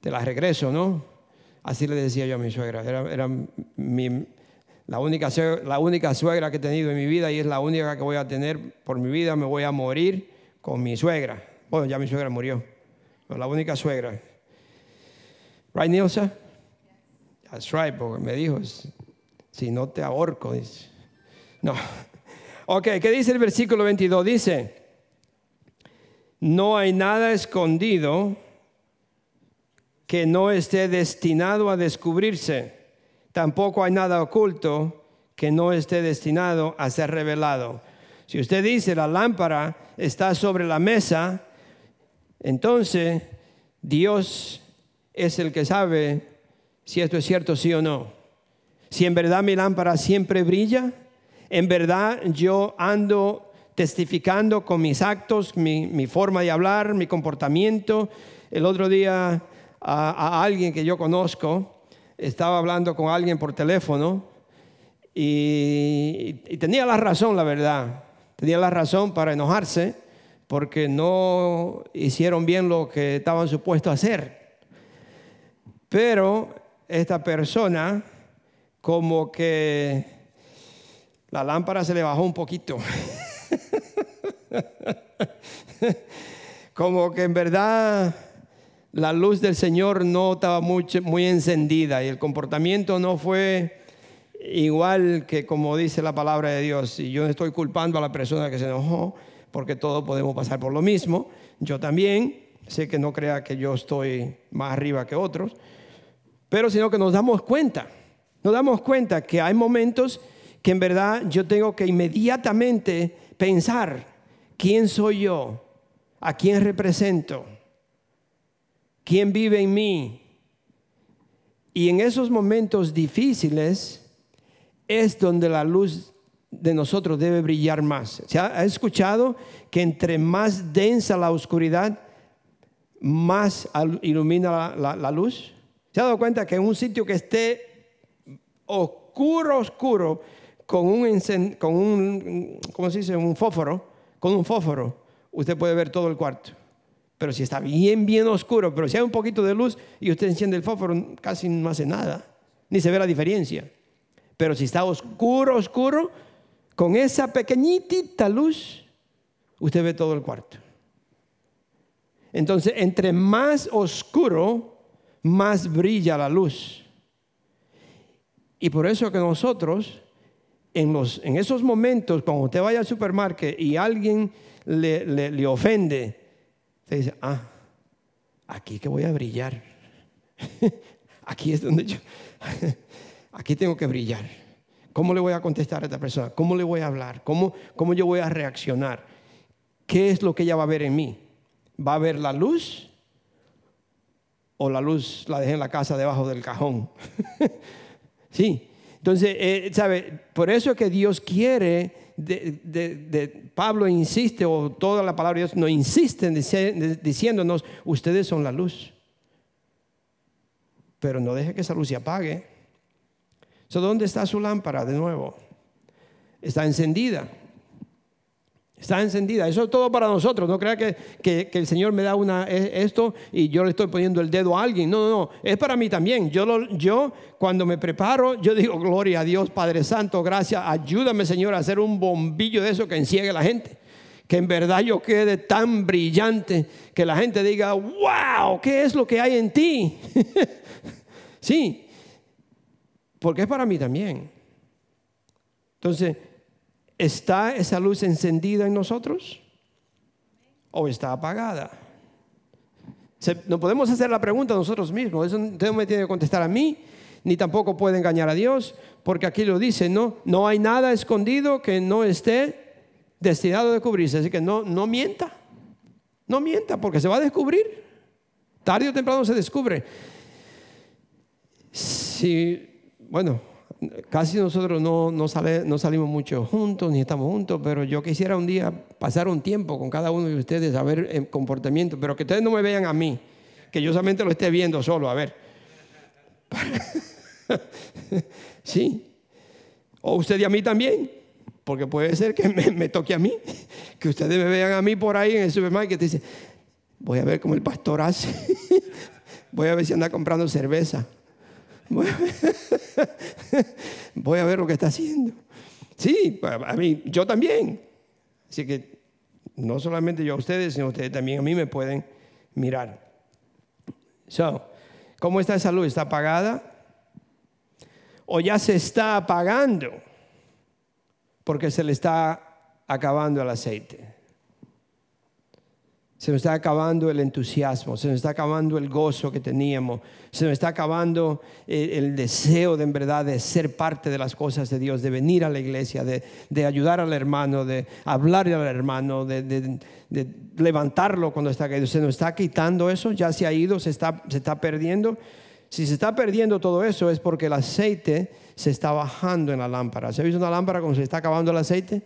te la regreso, ¿no? Así le decía yo a mi suegra. Era, la, única, suegra que he tenido en mi vida y es la única que voy a tener por mi vida. Me voy a morir con mi suegra. Bueno, ya mi suegra murió. la única suegra. Right, Nilsa? That's right, porque me dijo, si no te ahorco. No. Ok, ¿qué dice el versículo 22? Dice, no hay nada escondido que no esté destinado a descubrirse. Tampoco hay nada oculto que no esté destinado a ser revelado. Si usted dice la lámpara está sobre la mesa, entonces Dios es el que sabe si esto es cierto, sí o no. Si en verdad mi lámpara siempre brilla, en verdad yo ando testificando con mis actos, mi, forma de hablar, mi comportamiento. El otro día a, alguien que yo conozco, estaba hablando con alguien por teléfono y tenía la razón, la verdad tenía la razón para enojarse porque no hicieron bien lo que estaban supuestos a hacer. Pero esta persona como que la lámpara se le bajó un poquito. como que en verdad la luz del Señor no estaba muy, encendida y el comportamiento no fue igual que como dice la palabra de Dios, y yo estoy culpando a la persona que se enojó, porque todos podemos pasar por lo mismo, yo también, sé que no crea que yo estoy más arriba que otros, pero sino que nos damos cuenta, nos damos cuenta que hay momentos que en verdad yo tengo que inmediatamente pensar, ¿quién soy yo? ¿A quién represento? ¿Quién vive en mí? Y en esos momentos difíciles, es donde la luz de nosotros debe brillar más. ¿Se ha, escuchado que entre más densa la oscuridad, más ilumina la, luz? ¿Se ha dado cuenta que en un sitio que esté oscuro, oscuro, con un, con un ¿cómo se dice? Un fósforo, con un fósforo, usted puede ver todo el cuarto. Pero si está bien, bien oscuro, pero si hay un poquito de luz y usted enciende el fósforo, casi no hace nada, ni se ve la diferencia. Pero si está oscuro, oscuro, con esa pequeñita luz, usted ve todo el cuarto. Entonces, entre más oscuro, más brilla la luz. Y por eso que nosotros, en, los, en esos momentos, cuando usted vaya al supermercado y alguien le, le, ofende, usted dice, ah, aquí que voy a brillar. aquí es donde yo, aquí tengo que brillar. ¿Cómo le voy a contestar a esta persona? ¿Cómo le voy a hablar? ¿Cómo, cómo yo voy a reaccionar? ¿Qué es lo que ella va a ver en mí? ¿Va a ver la luz? ¿O la luz la dejé en la casa debajo del cajón? sí. Entonces, eh, ¿sabe? Por eso que Dios quiere, de, Pablo insiste, o toda la palabra de Dios no insiste diciéndonos, ustedes son la luz. Pero no deje que esa luz se apague. ¿Dónde está su lámpara de nuevo? Está encendida. Está encendida. Eso es todo para nosotros. No crea que, el Señor me da una, esto y yo le estoy poniendo el dedo a alguien. No, no, no. Es para mí también. Yo, yo cuando me preparo, yo digo, gloria a Dios, Padre Santo, gracias. Ayúdame, Señor, a hacer un bombillo de eso que enciegue a la gente. Que en verdad yo quede tan brillante que la gente diga, wow, ¿qué es lo que hay en ti? sí, porque es para mí también. Entonces, ¿Está esa luz encendida en nosotros? ¿O está apagada? no podemos hacer la pregunta nosotros mismos. Eso no me tiene que contestar a mí, ni tampoco puede engañar a Dios, porque aquí lo dice, no, no hay nada escondido que no esté destinado a cubrirse. Así que no, no mienta, no mienta, porque se va a descubrir. Tarde o temprano se descubre. Si, bueno, casi nosotros no, no, salimos mucho juntos, ni estamos juntos, pero yo quisiera un día pasar un tiempo con cada uno de ustedes a ver el comportamiento, pero que ustedes no me vean a mí, que yo solamente lo esté viendo solo, a ver. sí. O usted y a mí también, porque puede ser que me, toque a mí, que ustedes me vean a mí por ahí en el supermercado y dicen, voy a ver cómo el pastor hace, voy a ver si anda comprando cerveza. Voy a ver lo que está haciendo. Sí, a mí, yo también. Así que no solamente yo a ustedes, sino ustedes también a mí me pueden mirar. So, ¿Cómo está esa luz? ¿Está apagada? ¿O ya se está apagando? Porque se le está acabando el aceite. Se nos está acabando el entusiasmo, se nos está acabando el gozo que teníamos, se nos está acabando eh, el, deseo de en verdad de ser parte de las cosas de Dios, de venir a la iglesia, de, ayudar al hermano, de hablarle al hermano, de, levantarlo cuando está caído. Se nos está quitando eso, ya se ha ido, se está, se está perdiendo. Si se está perdiendo todo eso es porque el aceite se está bajando en la lámpara. ¿Se ha visto una lámpara cuando se está acabando el aceite?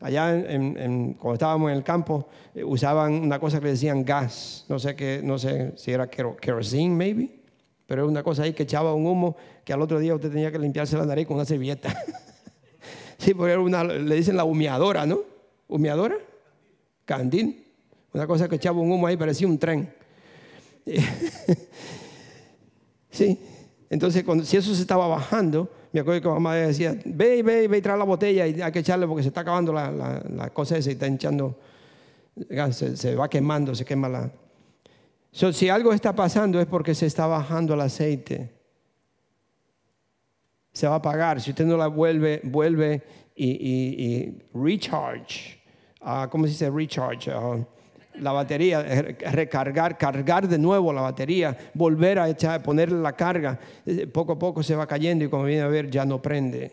Allá en, cuando estábamos en el campo, eh, usaban una cosa que le decían gas, no sé, no sé si era kerosene, maybe, pero era una cosa ahí que echaba un humo que al otro día usted tenía que limpiarse la nariz con una servilleta. sí, porque era una, le dicen la humeadora, ¿no? ¿Humeadora? Candín. Una cosa que echaba un humo ahí, parecía un tren. sí, entonces cuando, si eso se estaba bajando, me acuerdo que mamá decía, ve, ve, ve y trae la botella y hay que echarle porque se está acabando la, la, cosa esa y está hinchando, se, se, va quemando, se quema la... si algo está pasando es porque se está bajando el aceite. Se va a apagar. Si usted no la vuelve, vuelve y, y, recharge. Uh, ¿Cómo se dice recharge? Uh, la batería, eh, recargar, cargar de nuevo la batería, volver a echar, ponerle la carga, eh, poco a poco se va cayendo y como viene a ver ya no prende,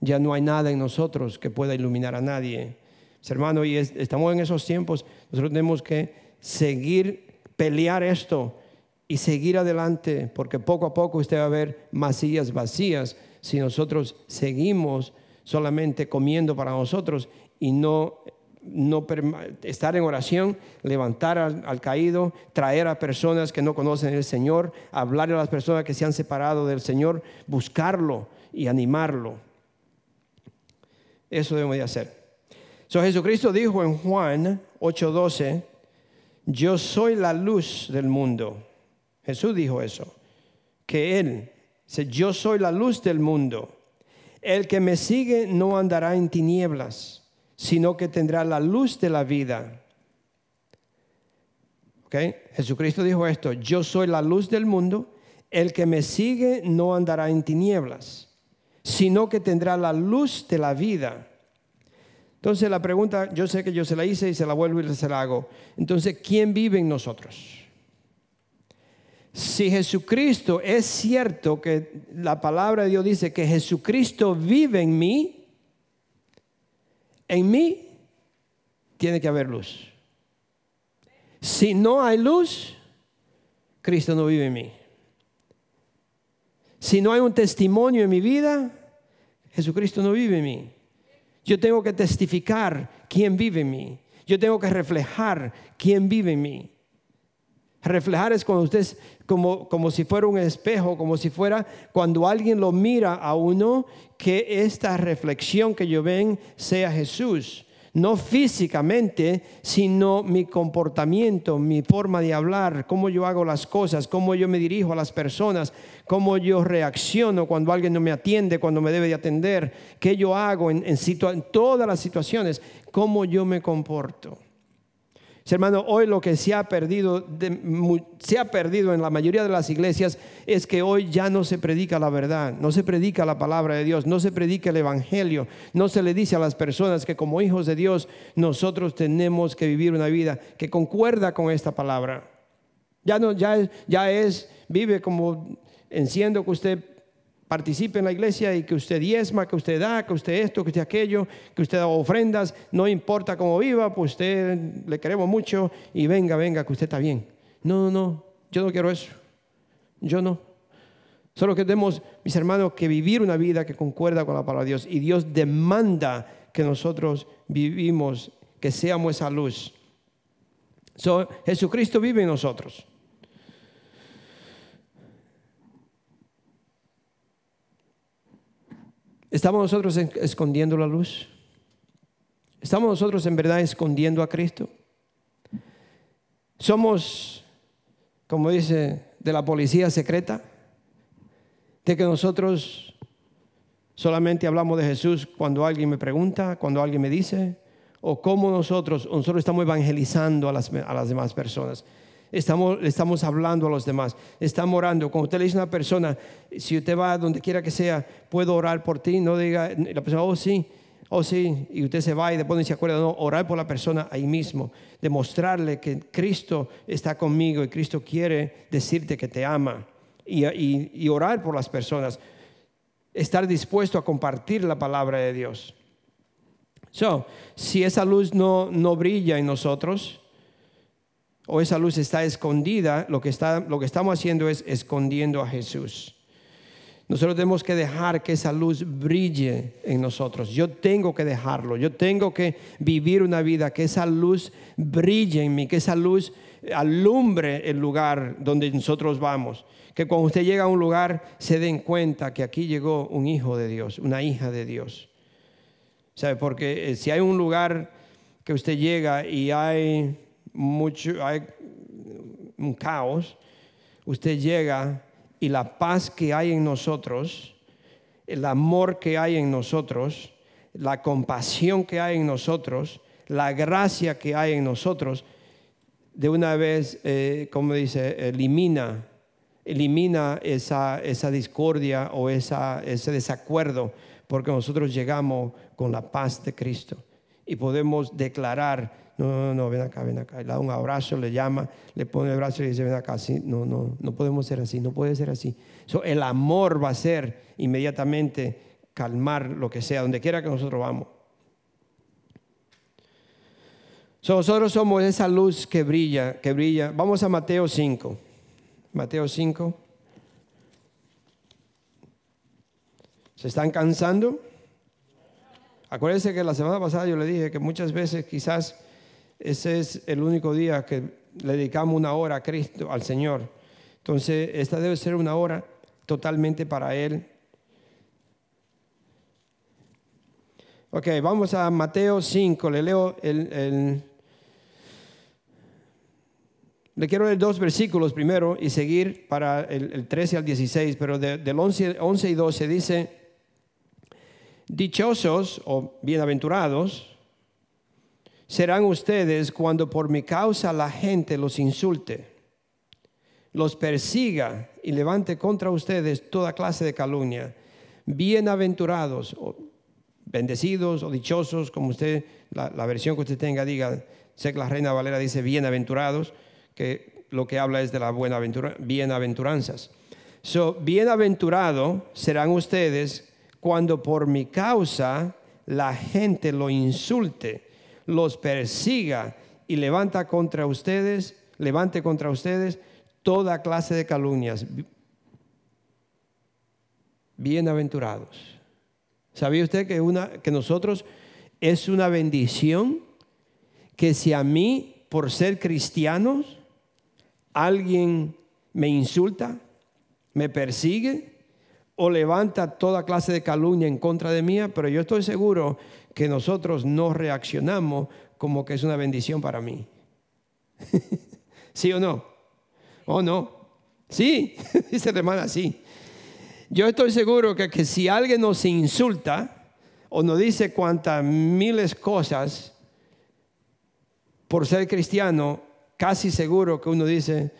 ya no hay nada en nosotros que pueda iluminar a nadie. Hermano, y estamos en esos tiempos, nosotros tenemos que seguir, pelear esto y seguir adelante, porque poco a poco usted va a ver masillas vacías si nosotros seguimos solamente comiendo para nosotros y no no estar en oración, levantar al, caído, traer a personas que no conocen el Señor, hablar a las personas que se han separado del Señor, buscarlo y animarlo. Eso debemos de hacer. So, Jesucristo dijo en Juan 8:12, yo soy la luz del mundo. Jesús dijo eso, que Él, yo soy la luz del mundo. El que me sigue no andará en tinieblas, sino que tendrá la luz de la vida. ¿Okay? Jesucristo dijo esto, yo soy la luz del mundo, el que me sigue no andará en tinieblas, sino que tendrá la luz de la vida. Entonces la pregunta, yo sé que yo se la hice y se la vuelvo y se la hago. Entonces, ¿quién vive en nosotros? Si Jesucristo es cierto que la palabra de Dios dice que Jesucristo vive en mí, en mí tiene que haber luz. Si no hay luz, Cristo no vive en mí. Si no hay un testimonio en mi vida, Jesucristo no vive en mí. Yo tengo que testificar quién vive en mí. Yo tengo que reflejar quién vive en mí. Reflejar es cuando usted, como, como si fuera un espejo, como si fuera cuando alguien lo mira a uno, que esta reflexión que yo ven sea Jesús no físicamente, sino mi comportamiento, mi forma de hablar, cómo yo hago las cosas, cómo yo me dirijo a las personas, cómo yo reacciono cuando alguien no me atiende, cuando me debe de atender, qué yo hago en, en todas las situaciones, cómo yo me comporto. Hermano, hoy lo que se ha perdido, se ha perdido en la mayoría de las iglesias es que hoy ya no se predica la verdad, no se predica la palabra de Dios, no se predica el evangelio, no se le dice a las personas que como hijos de Dios nosotros tenemos que vivir una vida que concuerda con esta palabra. Ya no, ya, ya es, vive como enciendo que usted participe en la iglesia y que usted diezma, que usted da, que usted esto, que usted aquello, que usted da ofrendas, no importa cómo viva, pues usted le queremos mucho y venga, venga, que usted está bien. No, no, no, yo no quiero eso. Yo no. Solo queremos, mis hermanos, que vivir una vida que concuerda con la palabra de Dios. Y Dios demanda que nosotros vivimos, que seamos esa luz. Jesucristo vive en nosotros. ¿Estamos nosotros escondiendo la luz? ¿Estamos nosotros en verdad escondiendo a Cristo? ¿Somos, como dice, de la policía secreta? ¿De que nosotros solamente hablamos de Jesús cuando alguien me pregunta, cuando alguien me dice? ¿O cómo nosotros, nosotros estamos evangelizando a las, a las demás personas? Estamos, estamos hablando a los demás, estamos orando. Cuando usted le dice a una persona, si usted va donde quiera que sea, puedo orar por ti, no diga, la persona, oh sí, oh sí, y usted se va y después no se acuerda, no, orar por la persona ahí mismo, demostrarle que Cristo está conmigo y Cristo quiere decirte que te ama y, y, orar por las personas, estar dispuesto a compartir la palabra de Dios. So, si esa luz no, no brilla en nosotros, o esa luz está escondida, lo que, está, lo que estamos haciendo es escondiendo a Jesús. Nosotros tenemos que dejar que esa luz brille en nosotros. Yo tengo que dejarlo. Yo tengo que vivir una vida que esa luz brille en mí, que esa luz alumbre el lugar donde nosotros vamos. Que cuando usted llega a un lugar se den cuenta que aquí llegó un hijo de Dios, una hija de Dios. ¿Sabe? Porque eh, si hay un lugar que usted llega y hay mucho, hay un caos, usted llega y la paz que hay en nosotros, el amor que hay en nosotros, la compasión que hay en nosotros, la gracia que hay en nosotros, de una vez, eh, como dice, elimina, elimina esa, esa discordia o esa, ese desacuerdo, porque nosotros llegamos con la paz de Cristo y podemos declarar no, no, no, ven acá, ven acá. Le da un abrazo, le llama, le pone el brazo y dice, ven acá. Sí, no, no, no podemos ser así, no puede ser así. el amor va a ser inmediatamente calmar lo que sea, donde quiera que nosotros vamos. nosotros somos esa luz que brilla, que brilla. Vamos a Mateo 5. Mateo 5. ¿Se están cansando? Acuérdense que la semana pasada yo le dije que muchas veces quizás ese es el único día que le dedicamos una hora a Cristo, al Señor. Entonces, esta debe ser una hora totalmente para Él. Ok, vamos a Mateo 5. Le leo el, le quiero leer dos versículos primero y seguir para el, 13 al 16, pero del 11, 11 y 12 dice, Dichosos o bienaventurados serán ustedes cuando por mi causa la gente los insulte, los persiga y levante contra ustedes toda clase de calumnia. Bienaventurados, o bendecidos o dichosos, como usted, la, versión que usted tenga, diga, sé que la Reina Valera dice bienaventurados, que lo que habla es de la buenaventura, bienaventuranzas. So, bienaventurado serán ustedes cuando por mi causa la gente lo insulte, los persiga y levanta contra ustedes, levante contra ustedes toda clase de calumnias. Bienaventurados. ¿Sabía usted que, una, que nosotros es una bendición que si a mí, por ser cristianos, alguien me insulta, me persigue o levanta toda clase de calumnia en contra de mí, pero yo estoy seguro que nosotros no reaccionamos como que es una bendición para mí. ¿Sí o no? ¿O no? Sí, dice la hermana, sí. Yo estoy seguro que, que si alguien nos insulta o nos dice cuantas miles cosas por ser cristiano, casi seguro que uno dice,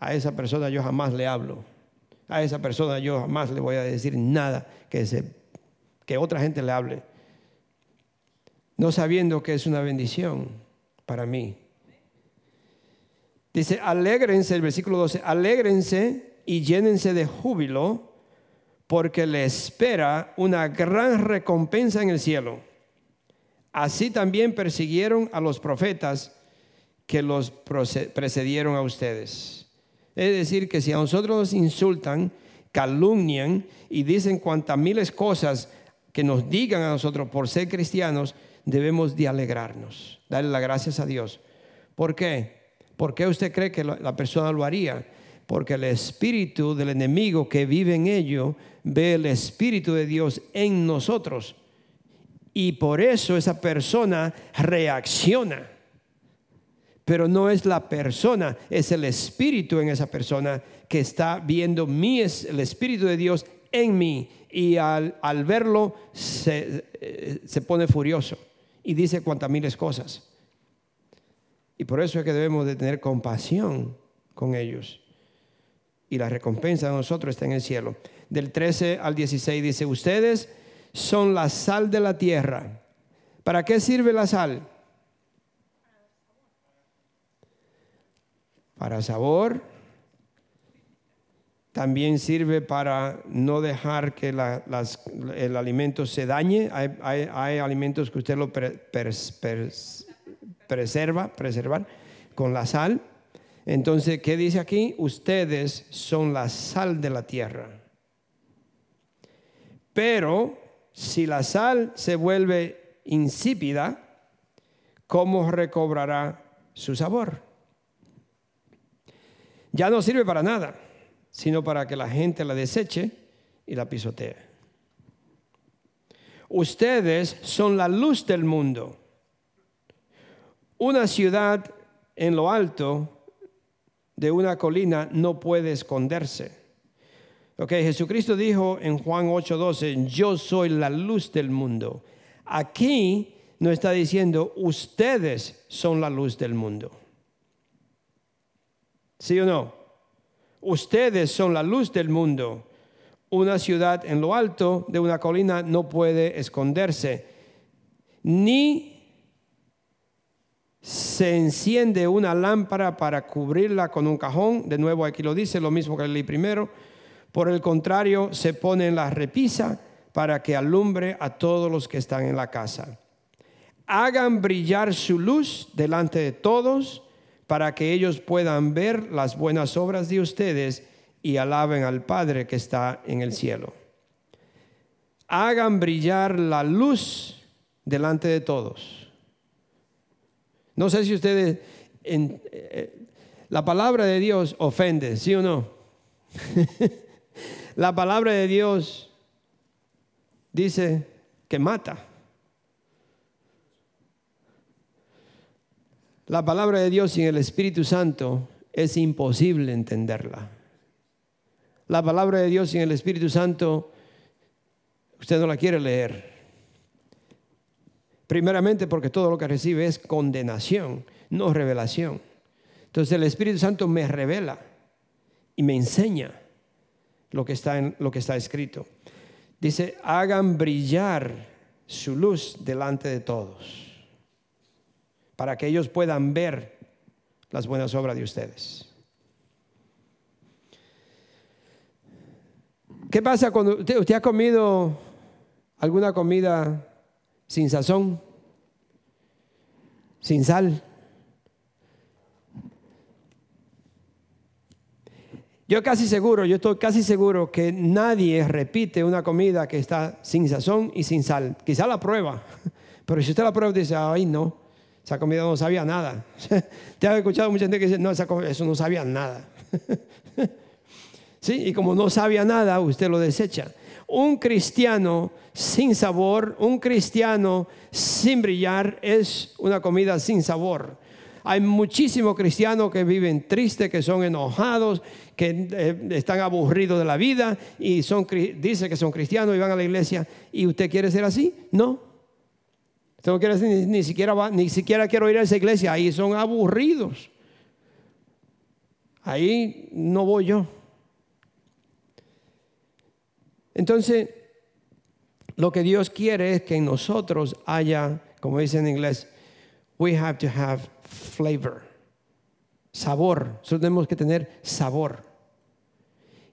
a esa persona yo jamás le hablo. A esa persona yo jamás le voy a decir nada que, se, que otra gente le hable. No sabiendo que es una bendición para mí. Dice, alégrense, el versículo 12, alégrense y llénense de júbilo porque le espera una gran recompensa en el cielo. Así también persiguieron a los profetas que los precedieron a ustedes. Es decir, que si a nosotros nos insultan, calumnian y dicen cuantas miles cosas que nos digan a nosotros por ser cristianos, debemos de alegrarnos, darle las gracias a Dios. ¿Por qué? ¿Por qué usted cree que la persona lo haría? Porque el espíritu del enemigo que vive en ello ve el espíritu de Dios en nosotros. Y por eso esa persona reacciona pero no es la persona, es el espíritu en esa persona que está viendo mi, el espíritu de Dios en mí y al, verlo eh, se, pone furioso y dice cuantas miles cosas. Y por eso es que debemos de tener compasión con ellos. Y la recompensa de nosotros está en el cielo. Del 13 al 16 dice, ustedes son la sal de la tierra. ¿Para qué sirve la sal? para sabor. También sirve para no dejar que el alimento se dañe. Hay, alimentos que usted lo preserva, con la sal. Entonces, ¿qué dice aquí? Ustedes son la sal de la tierra. Pero si la sal se vuelve insípida, ¿cómo recobrará su sabor? ya no sirve para nada, sino para que la gente la deseche y la pisotee. Ustedes son la luz del mundo. Una ciudad en lo alto de una colina no puede esconderse. Ok, Jesucristo dijo en Juan 8:12, yo soy la luz del mundo. Aquí no está diciendo, ustedes son la luz del mundo. ¿Sí o no? Ustedes son la luz del mundo. Una ciudad en lo alto de una colina no puede esconderse. Ni se enciende una lámpara para cubrirla con un cajón. De nuevo aquí lo dice, lo mismo que leí primero. Por el contrario, se pone en la repisa para que alumbre a todos los que están en la casa. Hagan brillar su luz delante de todos para que ellos puedan ver las buenas obras de ustedes y alaben al Padre que está en el cielo. Hagan brillar la luz delante de todos. No sé si ustedes, eh, la palabra de Dios ofende, ¿sí o no? la palabra de Dios dice que mata. La palabra de Dios sin el Espíritu Santo es imposible entenderla. La palabra de Dios sin el Espíritu Santo usted no la quiere leer. Primeramente porque todo lo que recibe es condenación, no revelación. Entonces el Espíritu Santo me revela y me enseña lo que está, en, lo que está escrito. Dice, hagan brillar su luz delante de todos, para que ellos puedan ver las buenas obras de ustedes. ¿Qué pasa cuando usted, ha comido alguna comida sin sazón, sin sal? Yo casi seguro, yo estoy casi seguro que nadie repite una comida que está sin sazón y sin sal. Quizá la prueba, pero si usted la prueba dice, ay no, esa comida no sabía nada. Te ha escuchado mucha gente que dice, no, eso no sabía nada. ¿Sí? Y como no sabía nada, usted lo desecha. Un cristiano sin sabor, un cristiano sin brillar es una comida sin sabor. Hay muchísimos cristianos que viven tristes, que son enojados, que eh, están aburridos de la vida y son, dice que son cristianos y van a la iglesia. ¿Y usted quiere ser así? No. Usted no quiere ni, ni siquiera va, ni siquiera quiero ir a esa iglesia. Ahí son aburridos. Ahí no voy yo. Entonces, lo que Dios quiere es que en nosotros haya, como dice en inglés, we have to have flavor, sabor. Nosotros tenemos que tener sabor.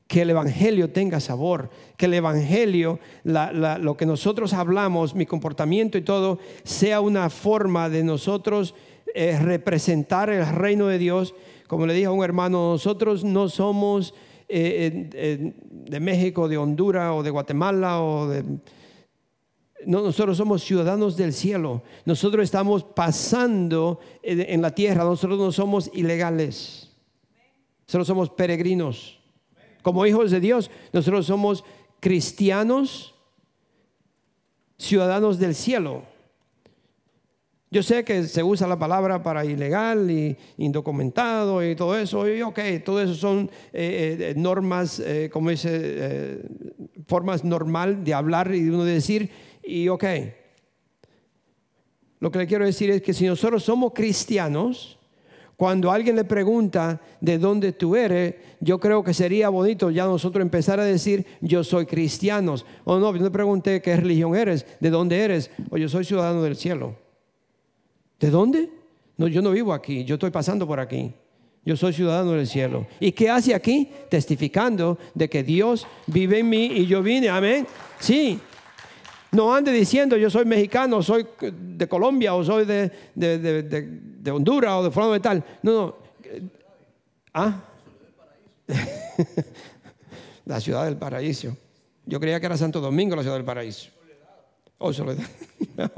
Que el Evangelio tenga sabor, que el Evangelio, lo que nosotros hablamos, mi comportamiento y todo, sea una forma de nosotros eh, representar el reino de Dios. Como le dije a un hermano, nosotros no somos eh, de México, de Honduras o de Guatemala o de... No, nosotros somos ciudadanos del cielo. Nosotros estamos pasando en la tierra. Nosotros no somos ilegales. Nosotros somos peregrinos. Como hijos de Dios, nosotros somos cristianos, ciudadanos del cielo. Yo sé que se usa la palabra para ilegal y indocumentado y todo eso, y ok, todo eso son eh, eh, normas, eh, como dice, formas normal de hablar y de uno decir, y ok. Lo que le quiero decir es que si nosotros somos cristianos, cuando alguien le pregunta de dónde tú eres, yo creo que sería bonito ya nosotros empezar a decir, yo soy cristiano. O no, yo le pregunté qué religión eres, de dónde eres, o yo soy ciudadano del cielo. ¿De dónde? No, yo no vivo aquí, yo estoy pasando por aquí. Yo soy ciudadano del cielo. ¿Y qué hace aquí? Testificando de que Dios vive en mí y yo vine. Amén. Sí. No ande diciendo yo soy mexicano, soy de Colombia o soy de, de, Honduras o de forma de tal. No, no. ¿Ah? la ciudad del paraíso. Yo creía que era Santo Domingo la ciudad del paraíso. Oh, Soledad.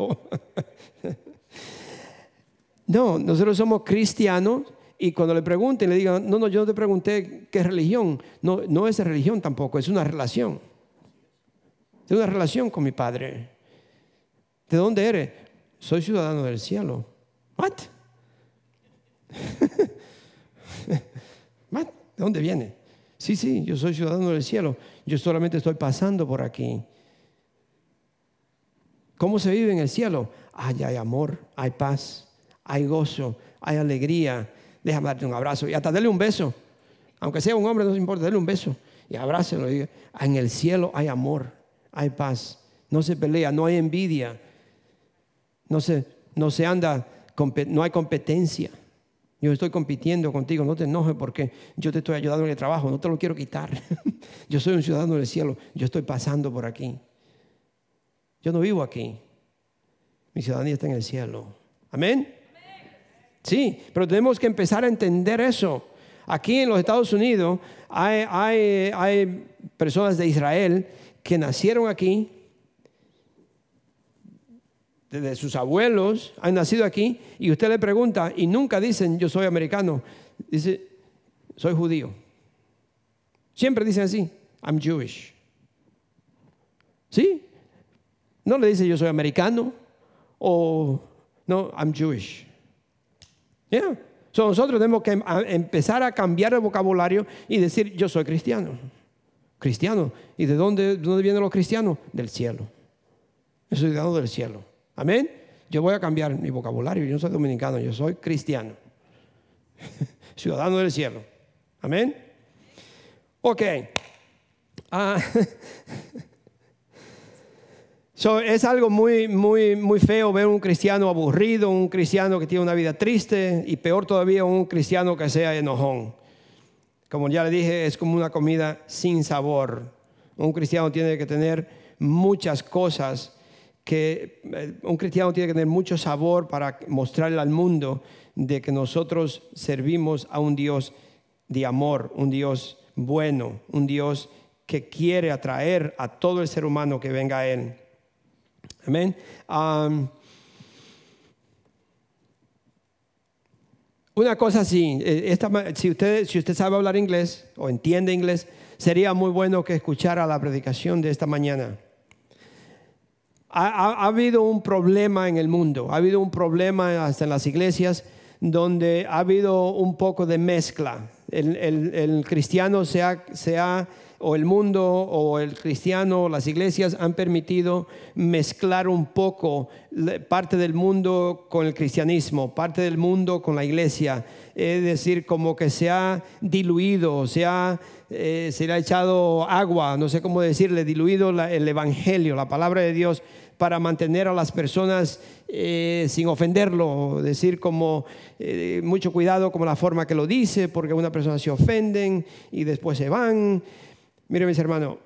No, nosotros somos cristianos y cuando le pregunten, le digan, no, no, yo no te pregunté qué religión. No, no es religión tampoco, es una relación. Es una relación con mi Padre. ¿De dónde eres? Soy ciudadano del cielo. ¿What? ¿De dónde viene? Sí, sí, yo soy ciudadano del cielo. Yo solamente estoy pasando por aquí. ¿Cómo se vive en el cielo? Ay, hay amor, hay paz hay gozo, hay alegría. Déjame darte un abrazo y hasta darle un beso. Aunque sea un hombre, no se importa, darle un beso y abrácelo. En el cielo hay amor, hay paz. No se pelea, no hay envidia. No se, no se anda, no hay competencia. Yo estoy compitiendo contigo, no te enojes porque yo te estoy ayudando en el trabajo, no te lo quiero quitar. yo soy un ciudadano del cielo, yo estoy pasando por aquí. Yo no vivo aquí. Mi ciudadanía está en el cielo. Amén. Sí, pero tenemos que empezar a entender eso. Aquí en los Estados Unidos hay, personas de Israel que nacieron aquí, desde sus abuelos han nacido aquí, y usted le pregunta y nunca dicen yo soy americano, dice soy judío. Siempre dicen así, I'm Jewish. ¿Sí? No le dice yo soy americano o no, I'm Jewish. Yeah. nosotros tenemos que empezar a cambiar el vocabulario y decir, yo soy cristiano. Cristiano. ¿Y de dónde, dónde vienen los cristianos? Del cielo. Ciudadano del cielo. Amén. Yo voy a cambiar mi vocabulario. Yo no soy dominicano, yo soy cristiano. ciudadano del cielo. Amén. Ok. Ah, es algo muy, muy, muy feo ver un cristiano aburrido, un cristiano que tiene una vida triste y peor todavía un cristiano que sea enojón. Como ya le dije, es como una comida sin sabor. Un cristiano tiene que tener muchas cosas que eh, un cristiano tiene que tener mucho sabor para mostrarle al mundo de que nosotros servimos a un Dios de amor, un Dios bueno, un Dios que quiere atraer a todo el ser humano que venga a Él. Amén. Una cosa así, eh, si, usted, si usted sabe hablar inglés o entiende inglés, sería muy bueno que escuchara la predicación de esta mañana. Ha, habido un problema en el mundo, ha habido un problema hasta en las iglesias donde ha habido un poco de mezcla. El, cristiano se se ha o el mundo o el cristiano, las iglesias han permitido mezclar un poco parte del mundo con el cristianismo, parte del mundo con la iglesia. Es decir, como que se ha diluido, se, ha, eh, se le ha echado agua, no sé cómo decirle, diluido el evangelio, la palabra de Dios para mantener a las personas eh, sin ofenderlo, decir como eh, mucho cuidado como la forma que lo dice, porque una persona se ofenden y después se van. Mire, mis hermanos,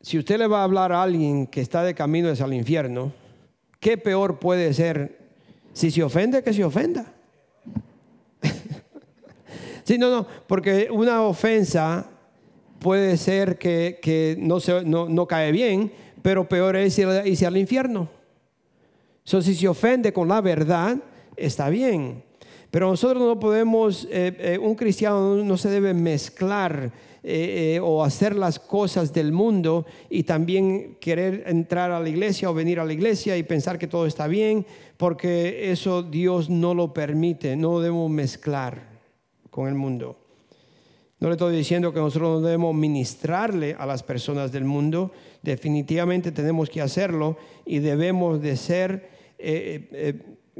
si usted le va a hablar a alguien que está de camino hacia el infierno, ¿qué peor puede ser si se ofende que se ofenda? sí, no, no, porque una ofensa puede ser que, no, se, no, cae bien, pero peor es irse al infierno. So, si se ofende con la verdad, está bien. Pero nosotros no podemos, eh, eh, un cristiano no se debe mezclar eh, o hacer las cosas del mundo y también querer entrar a la iglesia o venir a la iglesia y pensar que todo está bien, porque eso Dios no lo permite, no lo debemos mezclar con el mundo. No le estoy diciendo que nosotros no debemos ministrarle a las personas del mundo, definitivamente tenemos que hacerlo y debemos de ser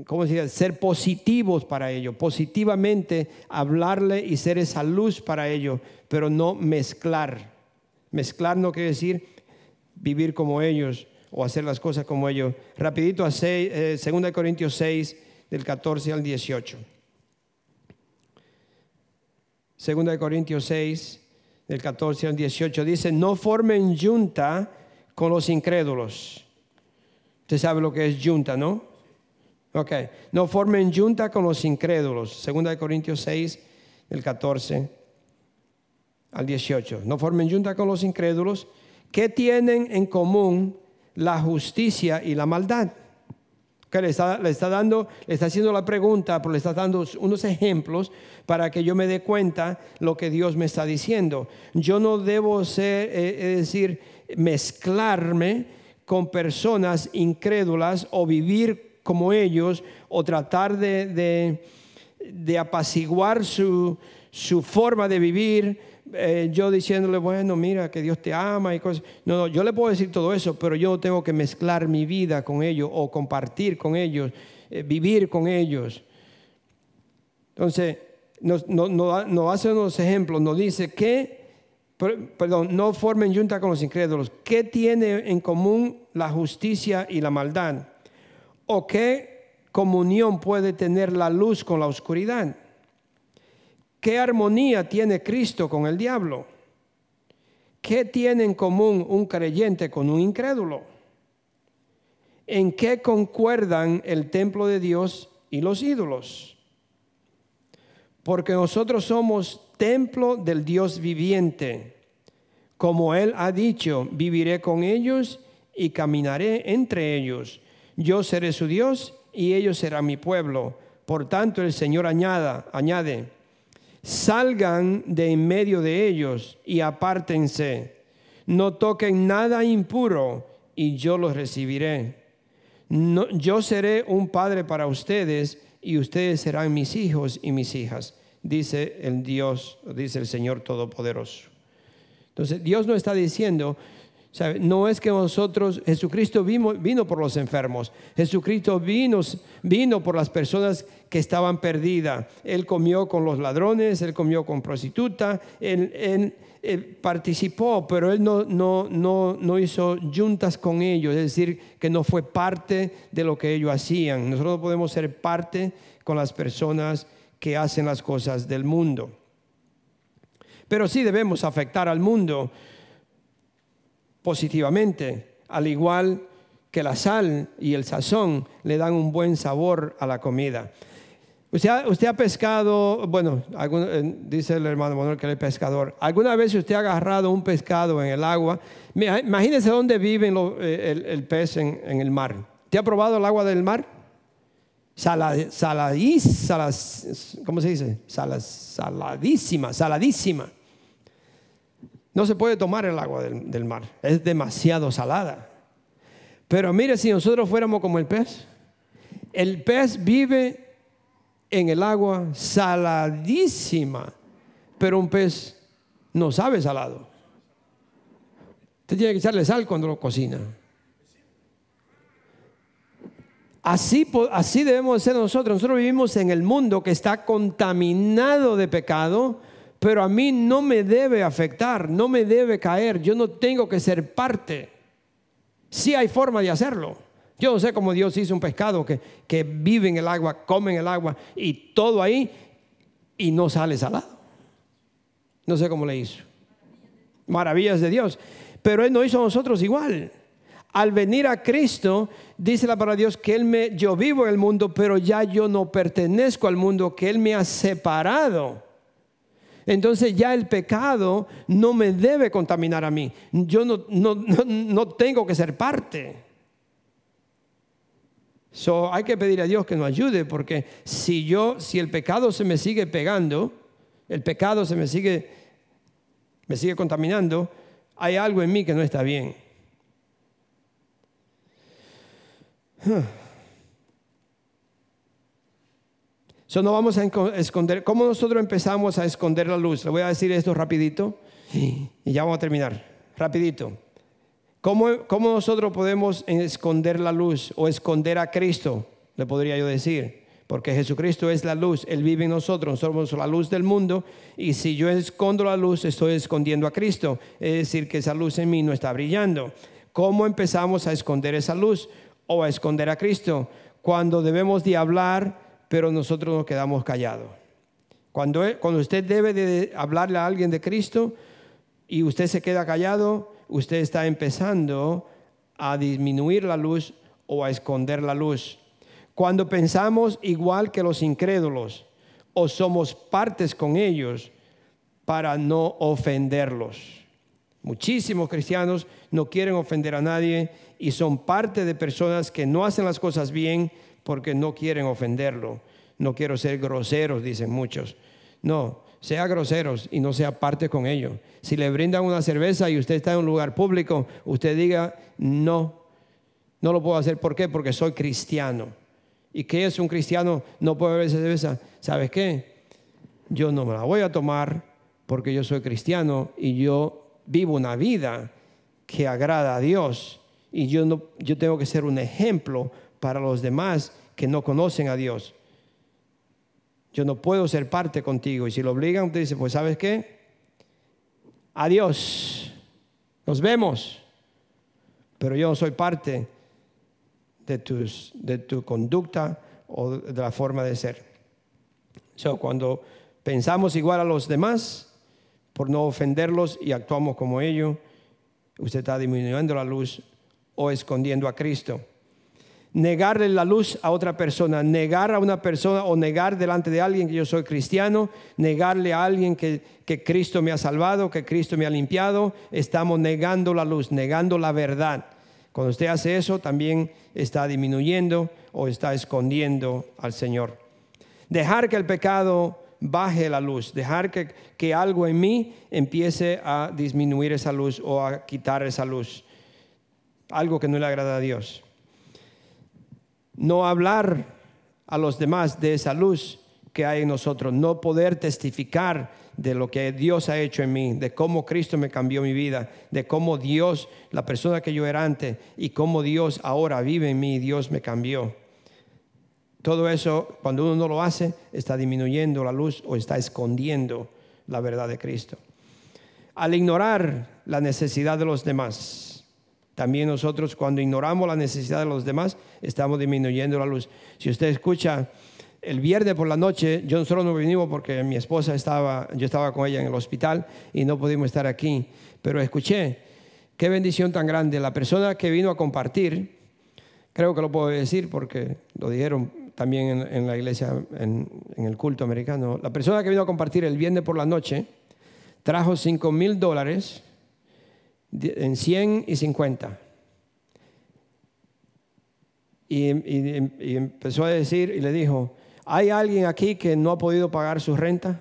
¿cómo se Ser positivos para ello, positivamente hablarle y ser esa luz para ello, pero no mezclar. Mezclar no quiere decir vivir como ellos o hacer las cosas como ellos. Rapidito a 2 eh, Corintios 6, del 14 al 18. 2 Corintios 6, del 14 al 18, dice, no formen junta con los incrédulos. Usted sabe lo que es junta, ¿no? Ok, no formen junta con los incrédulos. Segunda de Corintios 6, del 14 al 18. No formen junta con los incrédulos. ¿Qué tienen en común la justicia y la maldad? Que le, está, le está dando, le está haciendo la pregunta, pero le está dando unos ejemplos para que yo me dé cuenta lo que Dios me está diciendo. Yo no debo ser, eh, es decir, mezclarme con personas incrédulas o vivir como ellos o tratar de, apaciguar su, forma de vivir, eh, yo diciéndole, bueno, mira, que Dios te ama y cosas. No, no, yo le puedo decir todo eso, pero yo tengo que mezclar mi vida con ellos o compartir con ellos, eh, vivir con ellos. Entonces, nos, no, hace unos ejemplos, nos dice que, perdón, no formen junta con los incrédulos. ¿Qué tiene en común la justicia y la maldad? ¿O qué comunión puede tener la luz con la oscuridad? ¿Qué armonía tiene Cristo con el diablo? ¿Qué tiene en común un creyente con un incrédulo? ¿En qué concuerdan el templo de Dios y los ídolos? Porque nosotros somos templo del Dios viviente. Como Él ha dicho, viviré con ellos y caminaré entre ellos yo seré su Dios y ellos serán mi pueblo. Por tanto, el Señor añada, añade, salgan de en medio de ellos y apártense. No toquen nada impuro y yo los recibiré. yo seré un padre para ustedes y ustedes serán mis hijos y mis hijas, dice el Dios, dice el Señor Todopoderoso. Entonces, Dios no está diciendo, no es que nosotros, Jesucristo vino, por los enfermos, Jesucristo vino, vino por las personas que estaban perdidas. Él comió con los ladrones, él comió con prostitutas, él, participó, pero él no, no, no, no hizo juntas con ellos, es decir, que no fue parte de lo que ellos hacían. Nosotros no podemos ser parte con las personas que hacen las cosas del mundo. Pero sí debemos afectar al mundo positivamente, al igual que la sal y el sazón le dan un buen sabor a la comida. Usted ha, usted ha pescado, bueno, eh, dice el hermano Manuel que es pescador. ¿Alguna vez usted ha agarrado un pescado en el agua? Imagínese dónde vive eh, el, pez en, el mar. ¿Te ha probado el agua del mar? saladísima, ¿cómo se dice? saladísima, saladísima. No se puede tomar el agua del, mar, es demasiado salada. Pero mire, si nosotros fuéramos como el pez, el pez vive en el agua saladísima, pero un pez no sabe salado. Usted tiene que echarle sal cuando lo cocina. Así, así debemos ser nosotros. Nosotros vivimos en el mundo que está contaminado de pecado, pero a mí no me debe afectar, no me debe caer, yo no tengo que ser parte. Sí hay forma de hacerlo. Yo no sé cómo Dios hizo un pescado que, que vive en el agua, come en el agua y todo ahí y no sale salado. No sé cómo le hizo. Maravillas de Dios. Pero Él no hizo a nosotros igual. Al venir a Cristo, dice la palabra de Dios que Él me, yo vivo en el mundo, pero ya yo no pertenezco al mundo, que Él me ha separado entonces ya el pecado no me debe contaminar a mí. Yo no, no, tengo que ser parte. So, hay que pedir a Dios que nos ayude porque si yo, si el pecado se me sigue pegando, el pecado se me sigue, me sigue contaminando, hay algo en mí que no está bien. So, no vamos a esconder. ¿Cómo nosotros empezamos a esconder la luz? Le voy a decir esto rapidito y ya vamos a terminar. Rapidito. ¿Cómo, ¿Cómo nosotros podemos esconder la luz o esconder a Cristo? Le podría yo decir. Porque Jesucristo es la luz, Él vive en nosotros, somos la luz del mundo. Y si yo escondo la luz, estoy escondiendo a Cristo. Es decir, que esa luz en mí no está brillando. ¿Cómo empezamos a esconder esa luz o a esconder a Cristo? Cuando debemos de hablar pero nosotros nos quedamos callados. Cuando, cuando usted debe de hablarle a alguien de Cristo y usted se queda callado, usted está empezando a disminuir la luz o a esconder la luz. Cuando pensamos igual que los incrédulos o somos partes con ellos para no ofenderlos. Muchísimos cristianos no quieren ofender a nadie y son parte de personas que no hacen las cosas bien porque no quieren ofenderlo. No quiero ser groseros, dicen muchos. No, sea groseros y no sea parte con ellos. Si le brindan una cerveza y usted está en un lugar público, usted diga, no, no lo puedo hacer. ¿Por qué? Porque soy cristiano. ¿Y qué es un cristiano? No puede beber cerveza. ¿Sabes qué? Yo no me la voy a tomar porque yo soy cristiano y yo vivo una vida que agrada a Dios. Y yo, no, yo tengo que ser un ejemplo para los demás que no conocen a Dios. Yo no puedo ser parte contigo. Y si lo obligan, usted dice, pues sabes qué? Adiós. Nos vemos. Pero yo no soy parte de, tus, de tu conducta o de la forma de ser. So, cuando pensamos igual a los demás, por no ofenderlos y actuamos como ellos, usted está disminuyendo la luz o escondiendo a Cristo negarle la luz a otra persona, negar a una persona o negar delante de alguien que yo soy cristiano, negarle a alguien que, que, Cristo me ha salvado, que Cristo me ha limpiado, estamos negando la luz, negando la verdad. Cuando usted hace eso, también está disminuyendo o está escondiendo al Señor. Dejar que el pecado baje la luz, dejar que, que algo en mí empiece a disminuir esa luz o a quitar esa luz. Algo que no le agrada a Dios no hablar a los demás de esa luz que hay en nosotros, no poder testificar de lo que Dios ha hecho en mí, de cómo Cristo me cambió mi vida, de cómo Dios, la persona que yo era antes, y cómo Dios ahora vive en mí, Dios me cambió. Todo eso, cuando uno no lo hace, está disminuyendo la luz o está escondiendo la verdad de Cristo. Al ignorar la necesidad de los demás, también nosotros cuando ignoramos la necesidad de los demás, estamos disminuyendo la luz. Si usted escucha el viernes por la noche, yo solo no vinimos porque mi esposa estaba, yo estaba con ella en el hospital y no pudimos estar aquí, pero escuché, qué bendición tan grande. La persona que vino a compartir, creo que lo puedo decir porque lo dijeron también en, la iglesia, en, el culto americano, la persona que vino a compartir el viernes por la noche trajo 5 mil dólares en 100 y 50. y empezó a decir y le dijo, ¿hay alguien aquí que no ha podido pagar su renta?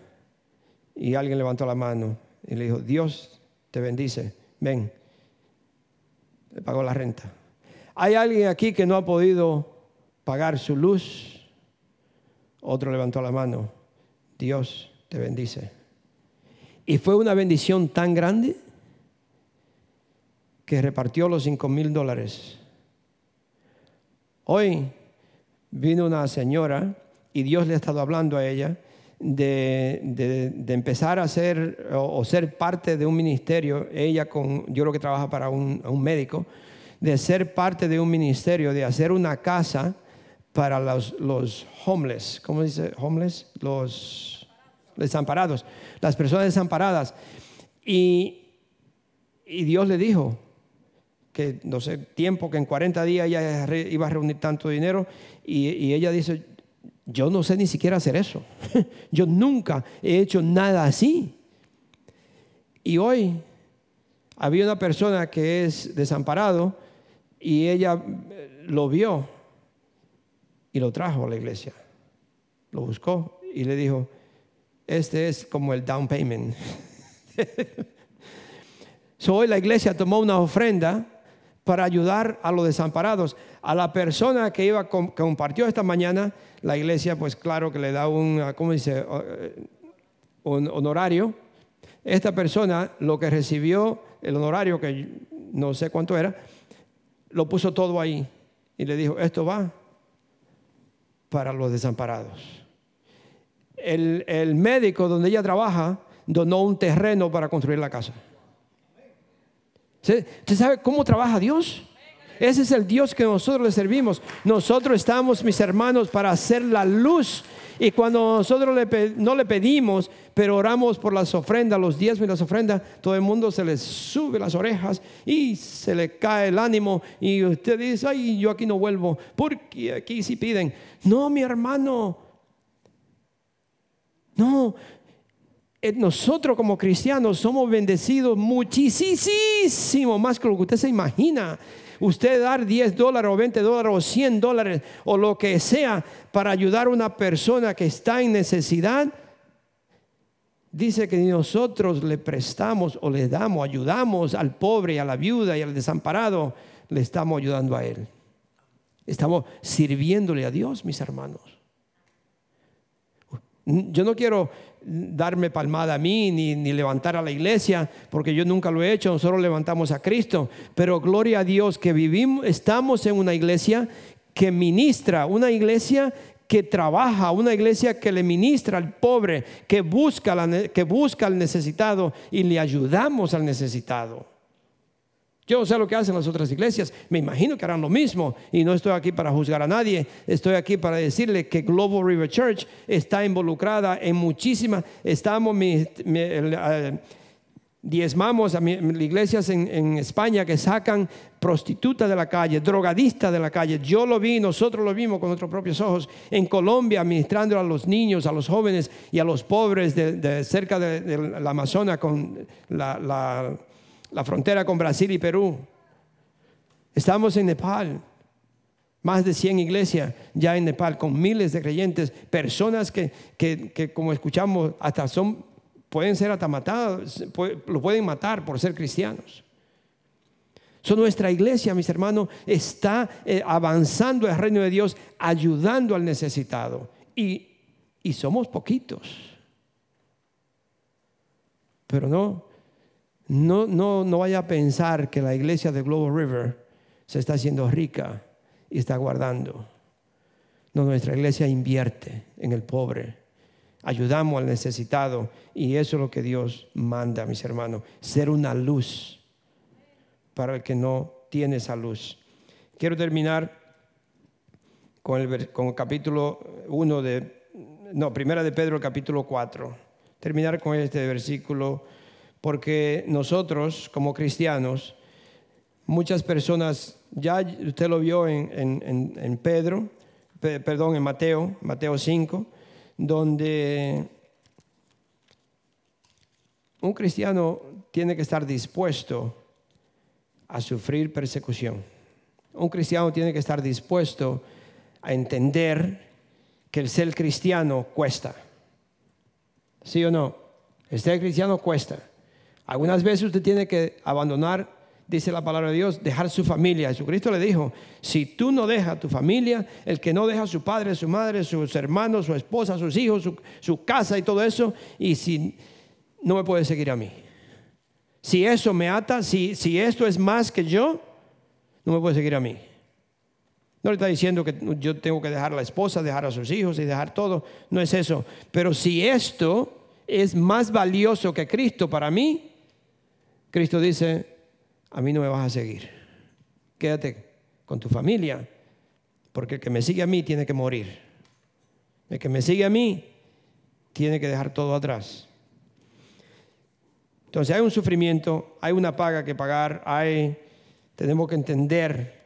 Y alguien levantó la mano y le dijo, Dios te bendice, ven, le pagó la renta. ¿Hay alguien aquí que no ha podido pagar su luz? Otro levantó la mano, Dios te bendice. Y fue una bendición tan grande que repartió los cinco mil dólares. Hoy vino una señora y Dios le ha estado hablando a ella de, empezar a ser o, ser parte de un ministerio, ella con, yo creo que trabaja para un, médico, de ser parte de un ministerio, de hacer una casa para los, homeless, ¿cómo dice homeless? Los desamparados, las personas desamparadas. Y Dios le dijo que, no sé, tiempo, que en 40 días ella iba a reunir tanto dinero, y, ella dice, yo no sé ni siquiera hacer eso. Yo nunca he hecho nada así. Y hoy había una persona que es desamparado y ella eh, lo vio y lo trajo a la iglesia. Lo buscó y le dijo, este es como el down payment. so, hoy la iglesia tomó una ofrenda para ayudar a los desamparados. A la persona que iba compartió esta mañana, la iglesia, pues claro que le da un, ¿cómo dice? Eh, un honorario. Esta persona lo que recibió, el honorario, que no sé cuánto era, lo puso todo ahí y le dijo, esto va para los desamparados. El médico donde ella trabaja donó un terreno para construir la casa. ¿Usted sabe cómo trabaja Dios? Ese es el Dios que nosotros le servimos. Nosotros estamos, mis hermanos, para hacer la luz. Y cuando nosotros no le pedimos, pero oramos por las ofrendas, los diezmos y las ofrendas, todo el mundo se le sube las orejas y se le cae el ánimo. Y usted dice, ay, yo aquí no vuelvo, porque aquí sí piden. No, mi hermano. No, nosotros como cristianos somos bendecidos muchísimo más que lo que usted se imagina. Usted dar 10 dólares o 20 dólares o 100 dólares o lo que sea para ayudar a una persona que está en necesidad, dice que nosotros le prestamos o le damos, ayudamos al pobre, a la viuda y al desamparado, le estamos ayudando a él. Estamos sirviéndole a Dios, mis hermanos. Yo no quiero darme palmada a mí ni, ni, levantar a la iglesia, porque yo nunca lo he hecho, nosotros levantamos a Cristo. Pero gloria a Dios que vivimos, estamos en una iglesia que ministra, una iglesia que trabaja, una iglesia que le ministra al pobre, que busca, que busca al necesitado y le ayudamos al necesitado. Yo no sé lo que hacen las otras iglesias, me imagino que harán lo mismo y no estoy aquí para juzgar a nadie, estoy aquí para decirle que Global River Church está involucrada en muchísimas, estamos, eh, diezmamos a iglesias en, España que sacan prostitutas de la calle, drogadistas de la calle. Yo lo vi, nosotros lo vimos con nuestros propios ojos. En Colombia, administrando a los niños, a los jóvenes y a los pobres de, cerca de, la Amazonas con la frontera con Brasil y Perú. Estamos en Nepal, más de 100 iglesias ya en Nepal, con miles de creyentes, personas que, que, como escuchamos, hasta son, pueden ser hasta matados, lo pueden matar por ser cristianos. Nuestra iglesia, mis hermanos, está eh, avanzando el reino de Dios, ayudando al necesitado. Y, y somos poquitos. Pero no, no, no, no vaya a pensar que la iglesia de Global River se está haciendo rica y está guardando. No, nuestra iglesia invierte en el pobre, ayudamos al necesitado y eso es lo que Dios manda, mis hermanos, ser una luz para el que no tiene esa luz. Quiero terminar con el, con el capítulo 1 de, no, primera de Pedro, capítulo 4. Terminar con este versículo porque nosotros como cristianos, muchas personas, ya usted lo vio en, Pedro, perdón, en Mateo, Mateo 5, donde un cristiano tiene que estar dispuesto a sufrir persecución. Un cristiano tiene que estar dispuesto a entender que el ser cristiano cuesta. ¿Sí o no? El ser cristiano cuesta. Algunas veces usted tiene que abandonar, dice la palabra de Dios, dejar su familia. Jesucristo le dijo, si tú no dejas tu familia, el que no deja a su padre, su madre, sus hermanos, su esposa, sus hijos, su, casa y todo eso, y si no me puede seguir a mí. Si eso me ata, si, si esto es más que yo, no me puede seguir a mí. No le está diciendo que yo tengo que dejar a la esposa, dejar a sus hijos y dejar todo. No es eso. Pero si esto es más valioso que Cristo para mí, Cristo dice, a mí no me vas a seguir. Quédate con tu familia, porque el que me sigue a mí tiene que morir. El que me sigue a mí tiene que dejar todo atrás. Entonces hay un sufrimiento, hay una paga que pagar, hay, tenemos que entender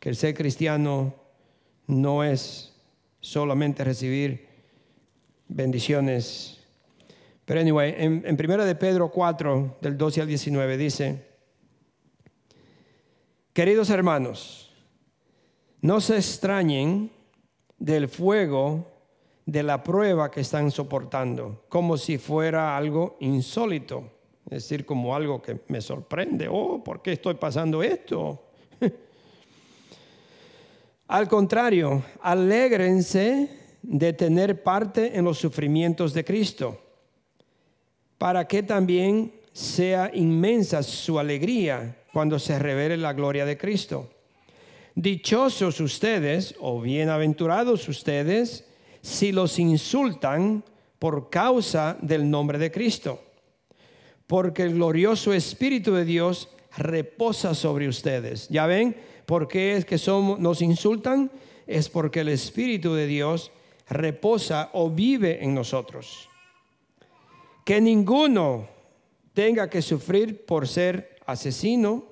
que el ser cristiano no es solamente recibir bendiciones pero anyway, en, en 1 de Pedro 4, del 12 al 19, dice, queridos hermanos, no se extrañen del fuego de la prueba que están soportando, como si fuera algo insólito, es decir, como algo que me sorprende, oh, ¿por qué estoy pasando esto? Al contrario, alégrense de tener parte en los sufrimientos de Cristo para que también sea inmensa su alegría cuando se revele la gloria de Cristo. Dichosos ustedes o bienaventurados ustedes si los insultan por causa del nombre de Cristo, porque el glorioso Espíritu de Dios reposa sobre ustedes. ¿Ya ven por qué es que somos, nos insultan? Es porque el Espíritu de Dios reposa o vive en nosotros que ninguno tenga que sufrir por ser asesino,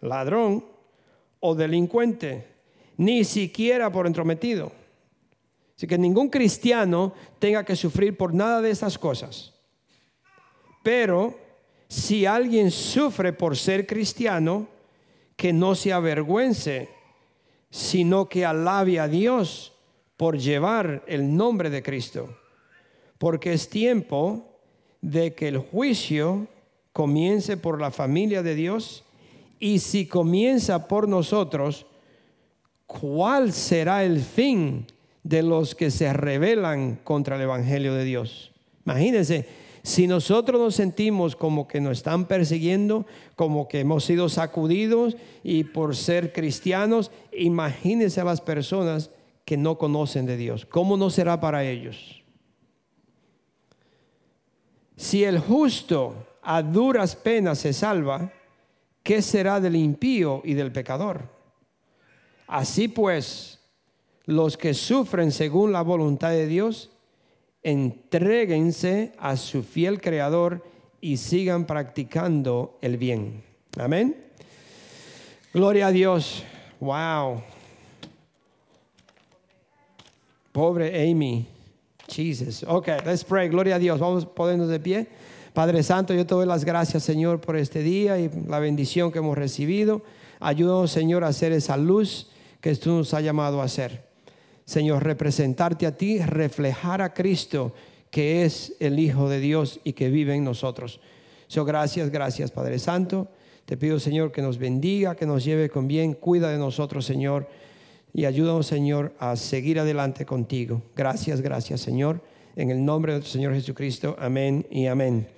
ladrón o delincuente, ni siquiera por entrometido. Así que ningún cristiano tenga que sufrir por nada de esas cosas. Pero si alguien sufre por ser cristiano, que no se avergüence, sino que alabe a Dios por llevar el nombre de Cristo. Porque es tiempo de que el juicio comience por la familia de Dios y si comienza por nosotros, ¿cuál será el fin de los que se rebelan contra el Evangelio de Dios? Imagínense, si nosotros nos sentimos como que nos están persiguiendo, como que hemos sido sacudidos y por ser cristianos, imagínense a las personas que no conocen de Dios. ¿Cómo no será para ellos? Si el justo a duras penas se salva, ¿qué será del impío y del pecador? Así pues, los que sufren según la voluntad de Dios, entréguense a su fiel Creador y sigan practicando el bien. Amén. Gloria a Dios. Wow. Pobre Amy. Jesus. Ok, let's pray. Gloria a Dios. Vamos a ponernos de pie. Padre Santo, yo te doy las gracias, Señor, por este día y la bendición que hemos recibido. Ayúdanos, Señor, a hacer esa luz que tú nos has llamado a hacer. Señor, representarte a ti, reflejar a Cristo, que es el Hijo de Dios y que vive en nosotros. So, gracias, gracias, Padre Santo. Te pido, Señor, que nos bendiga, que nos lleve con bien. Cuida de nosotros, Señor y ayúdanos, Señor, a seguir adelante contigo. Gracias, gracias, Señor. En el nombre del Señor Jesucristo. Amén y amén.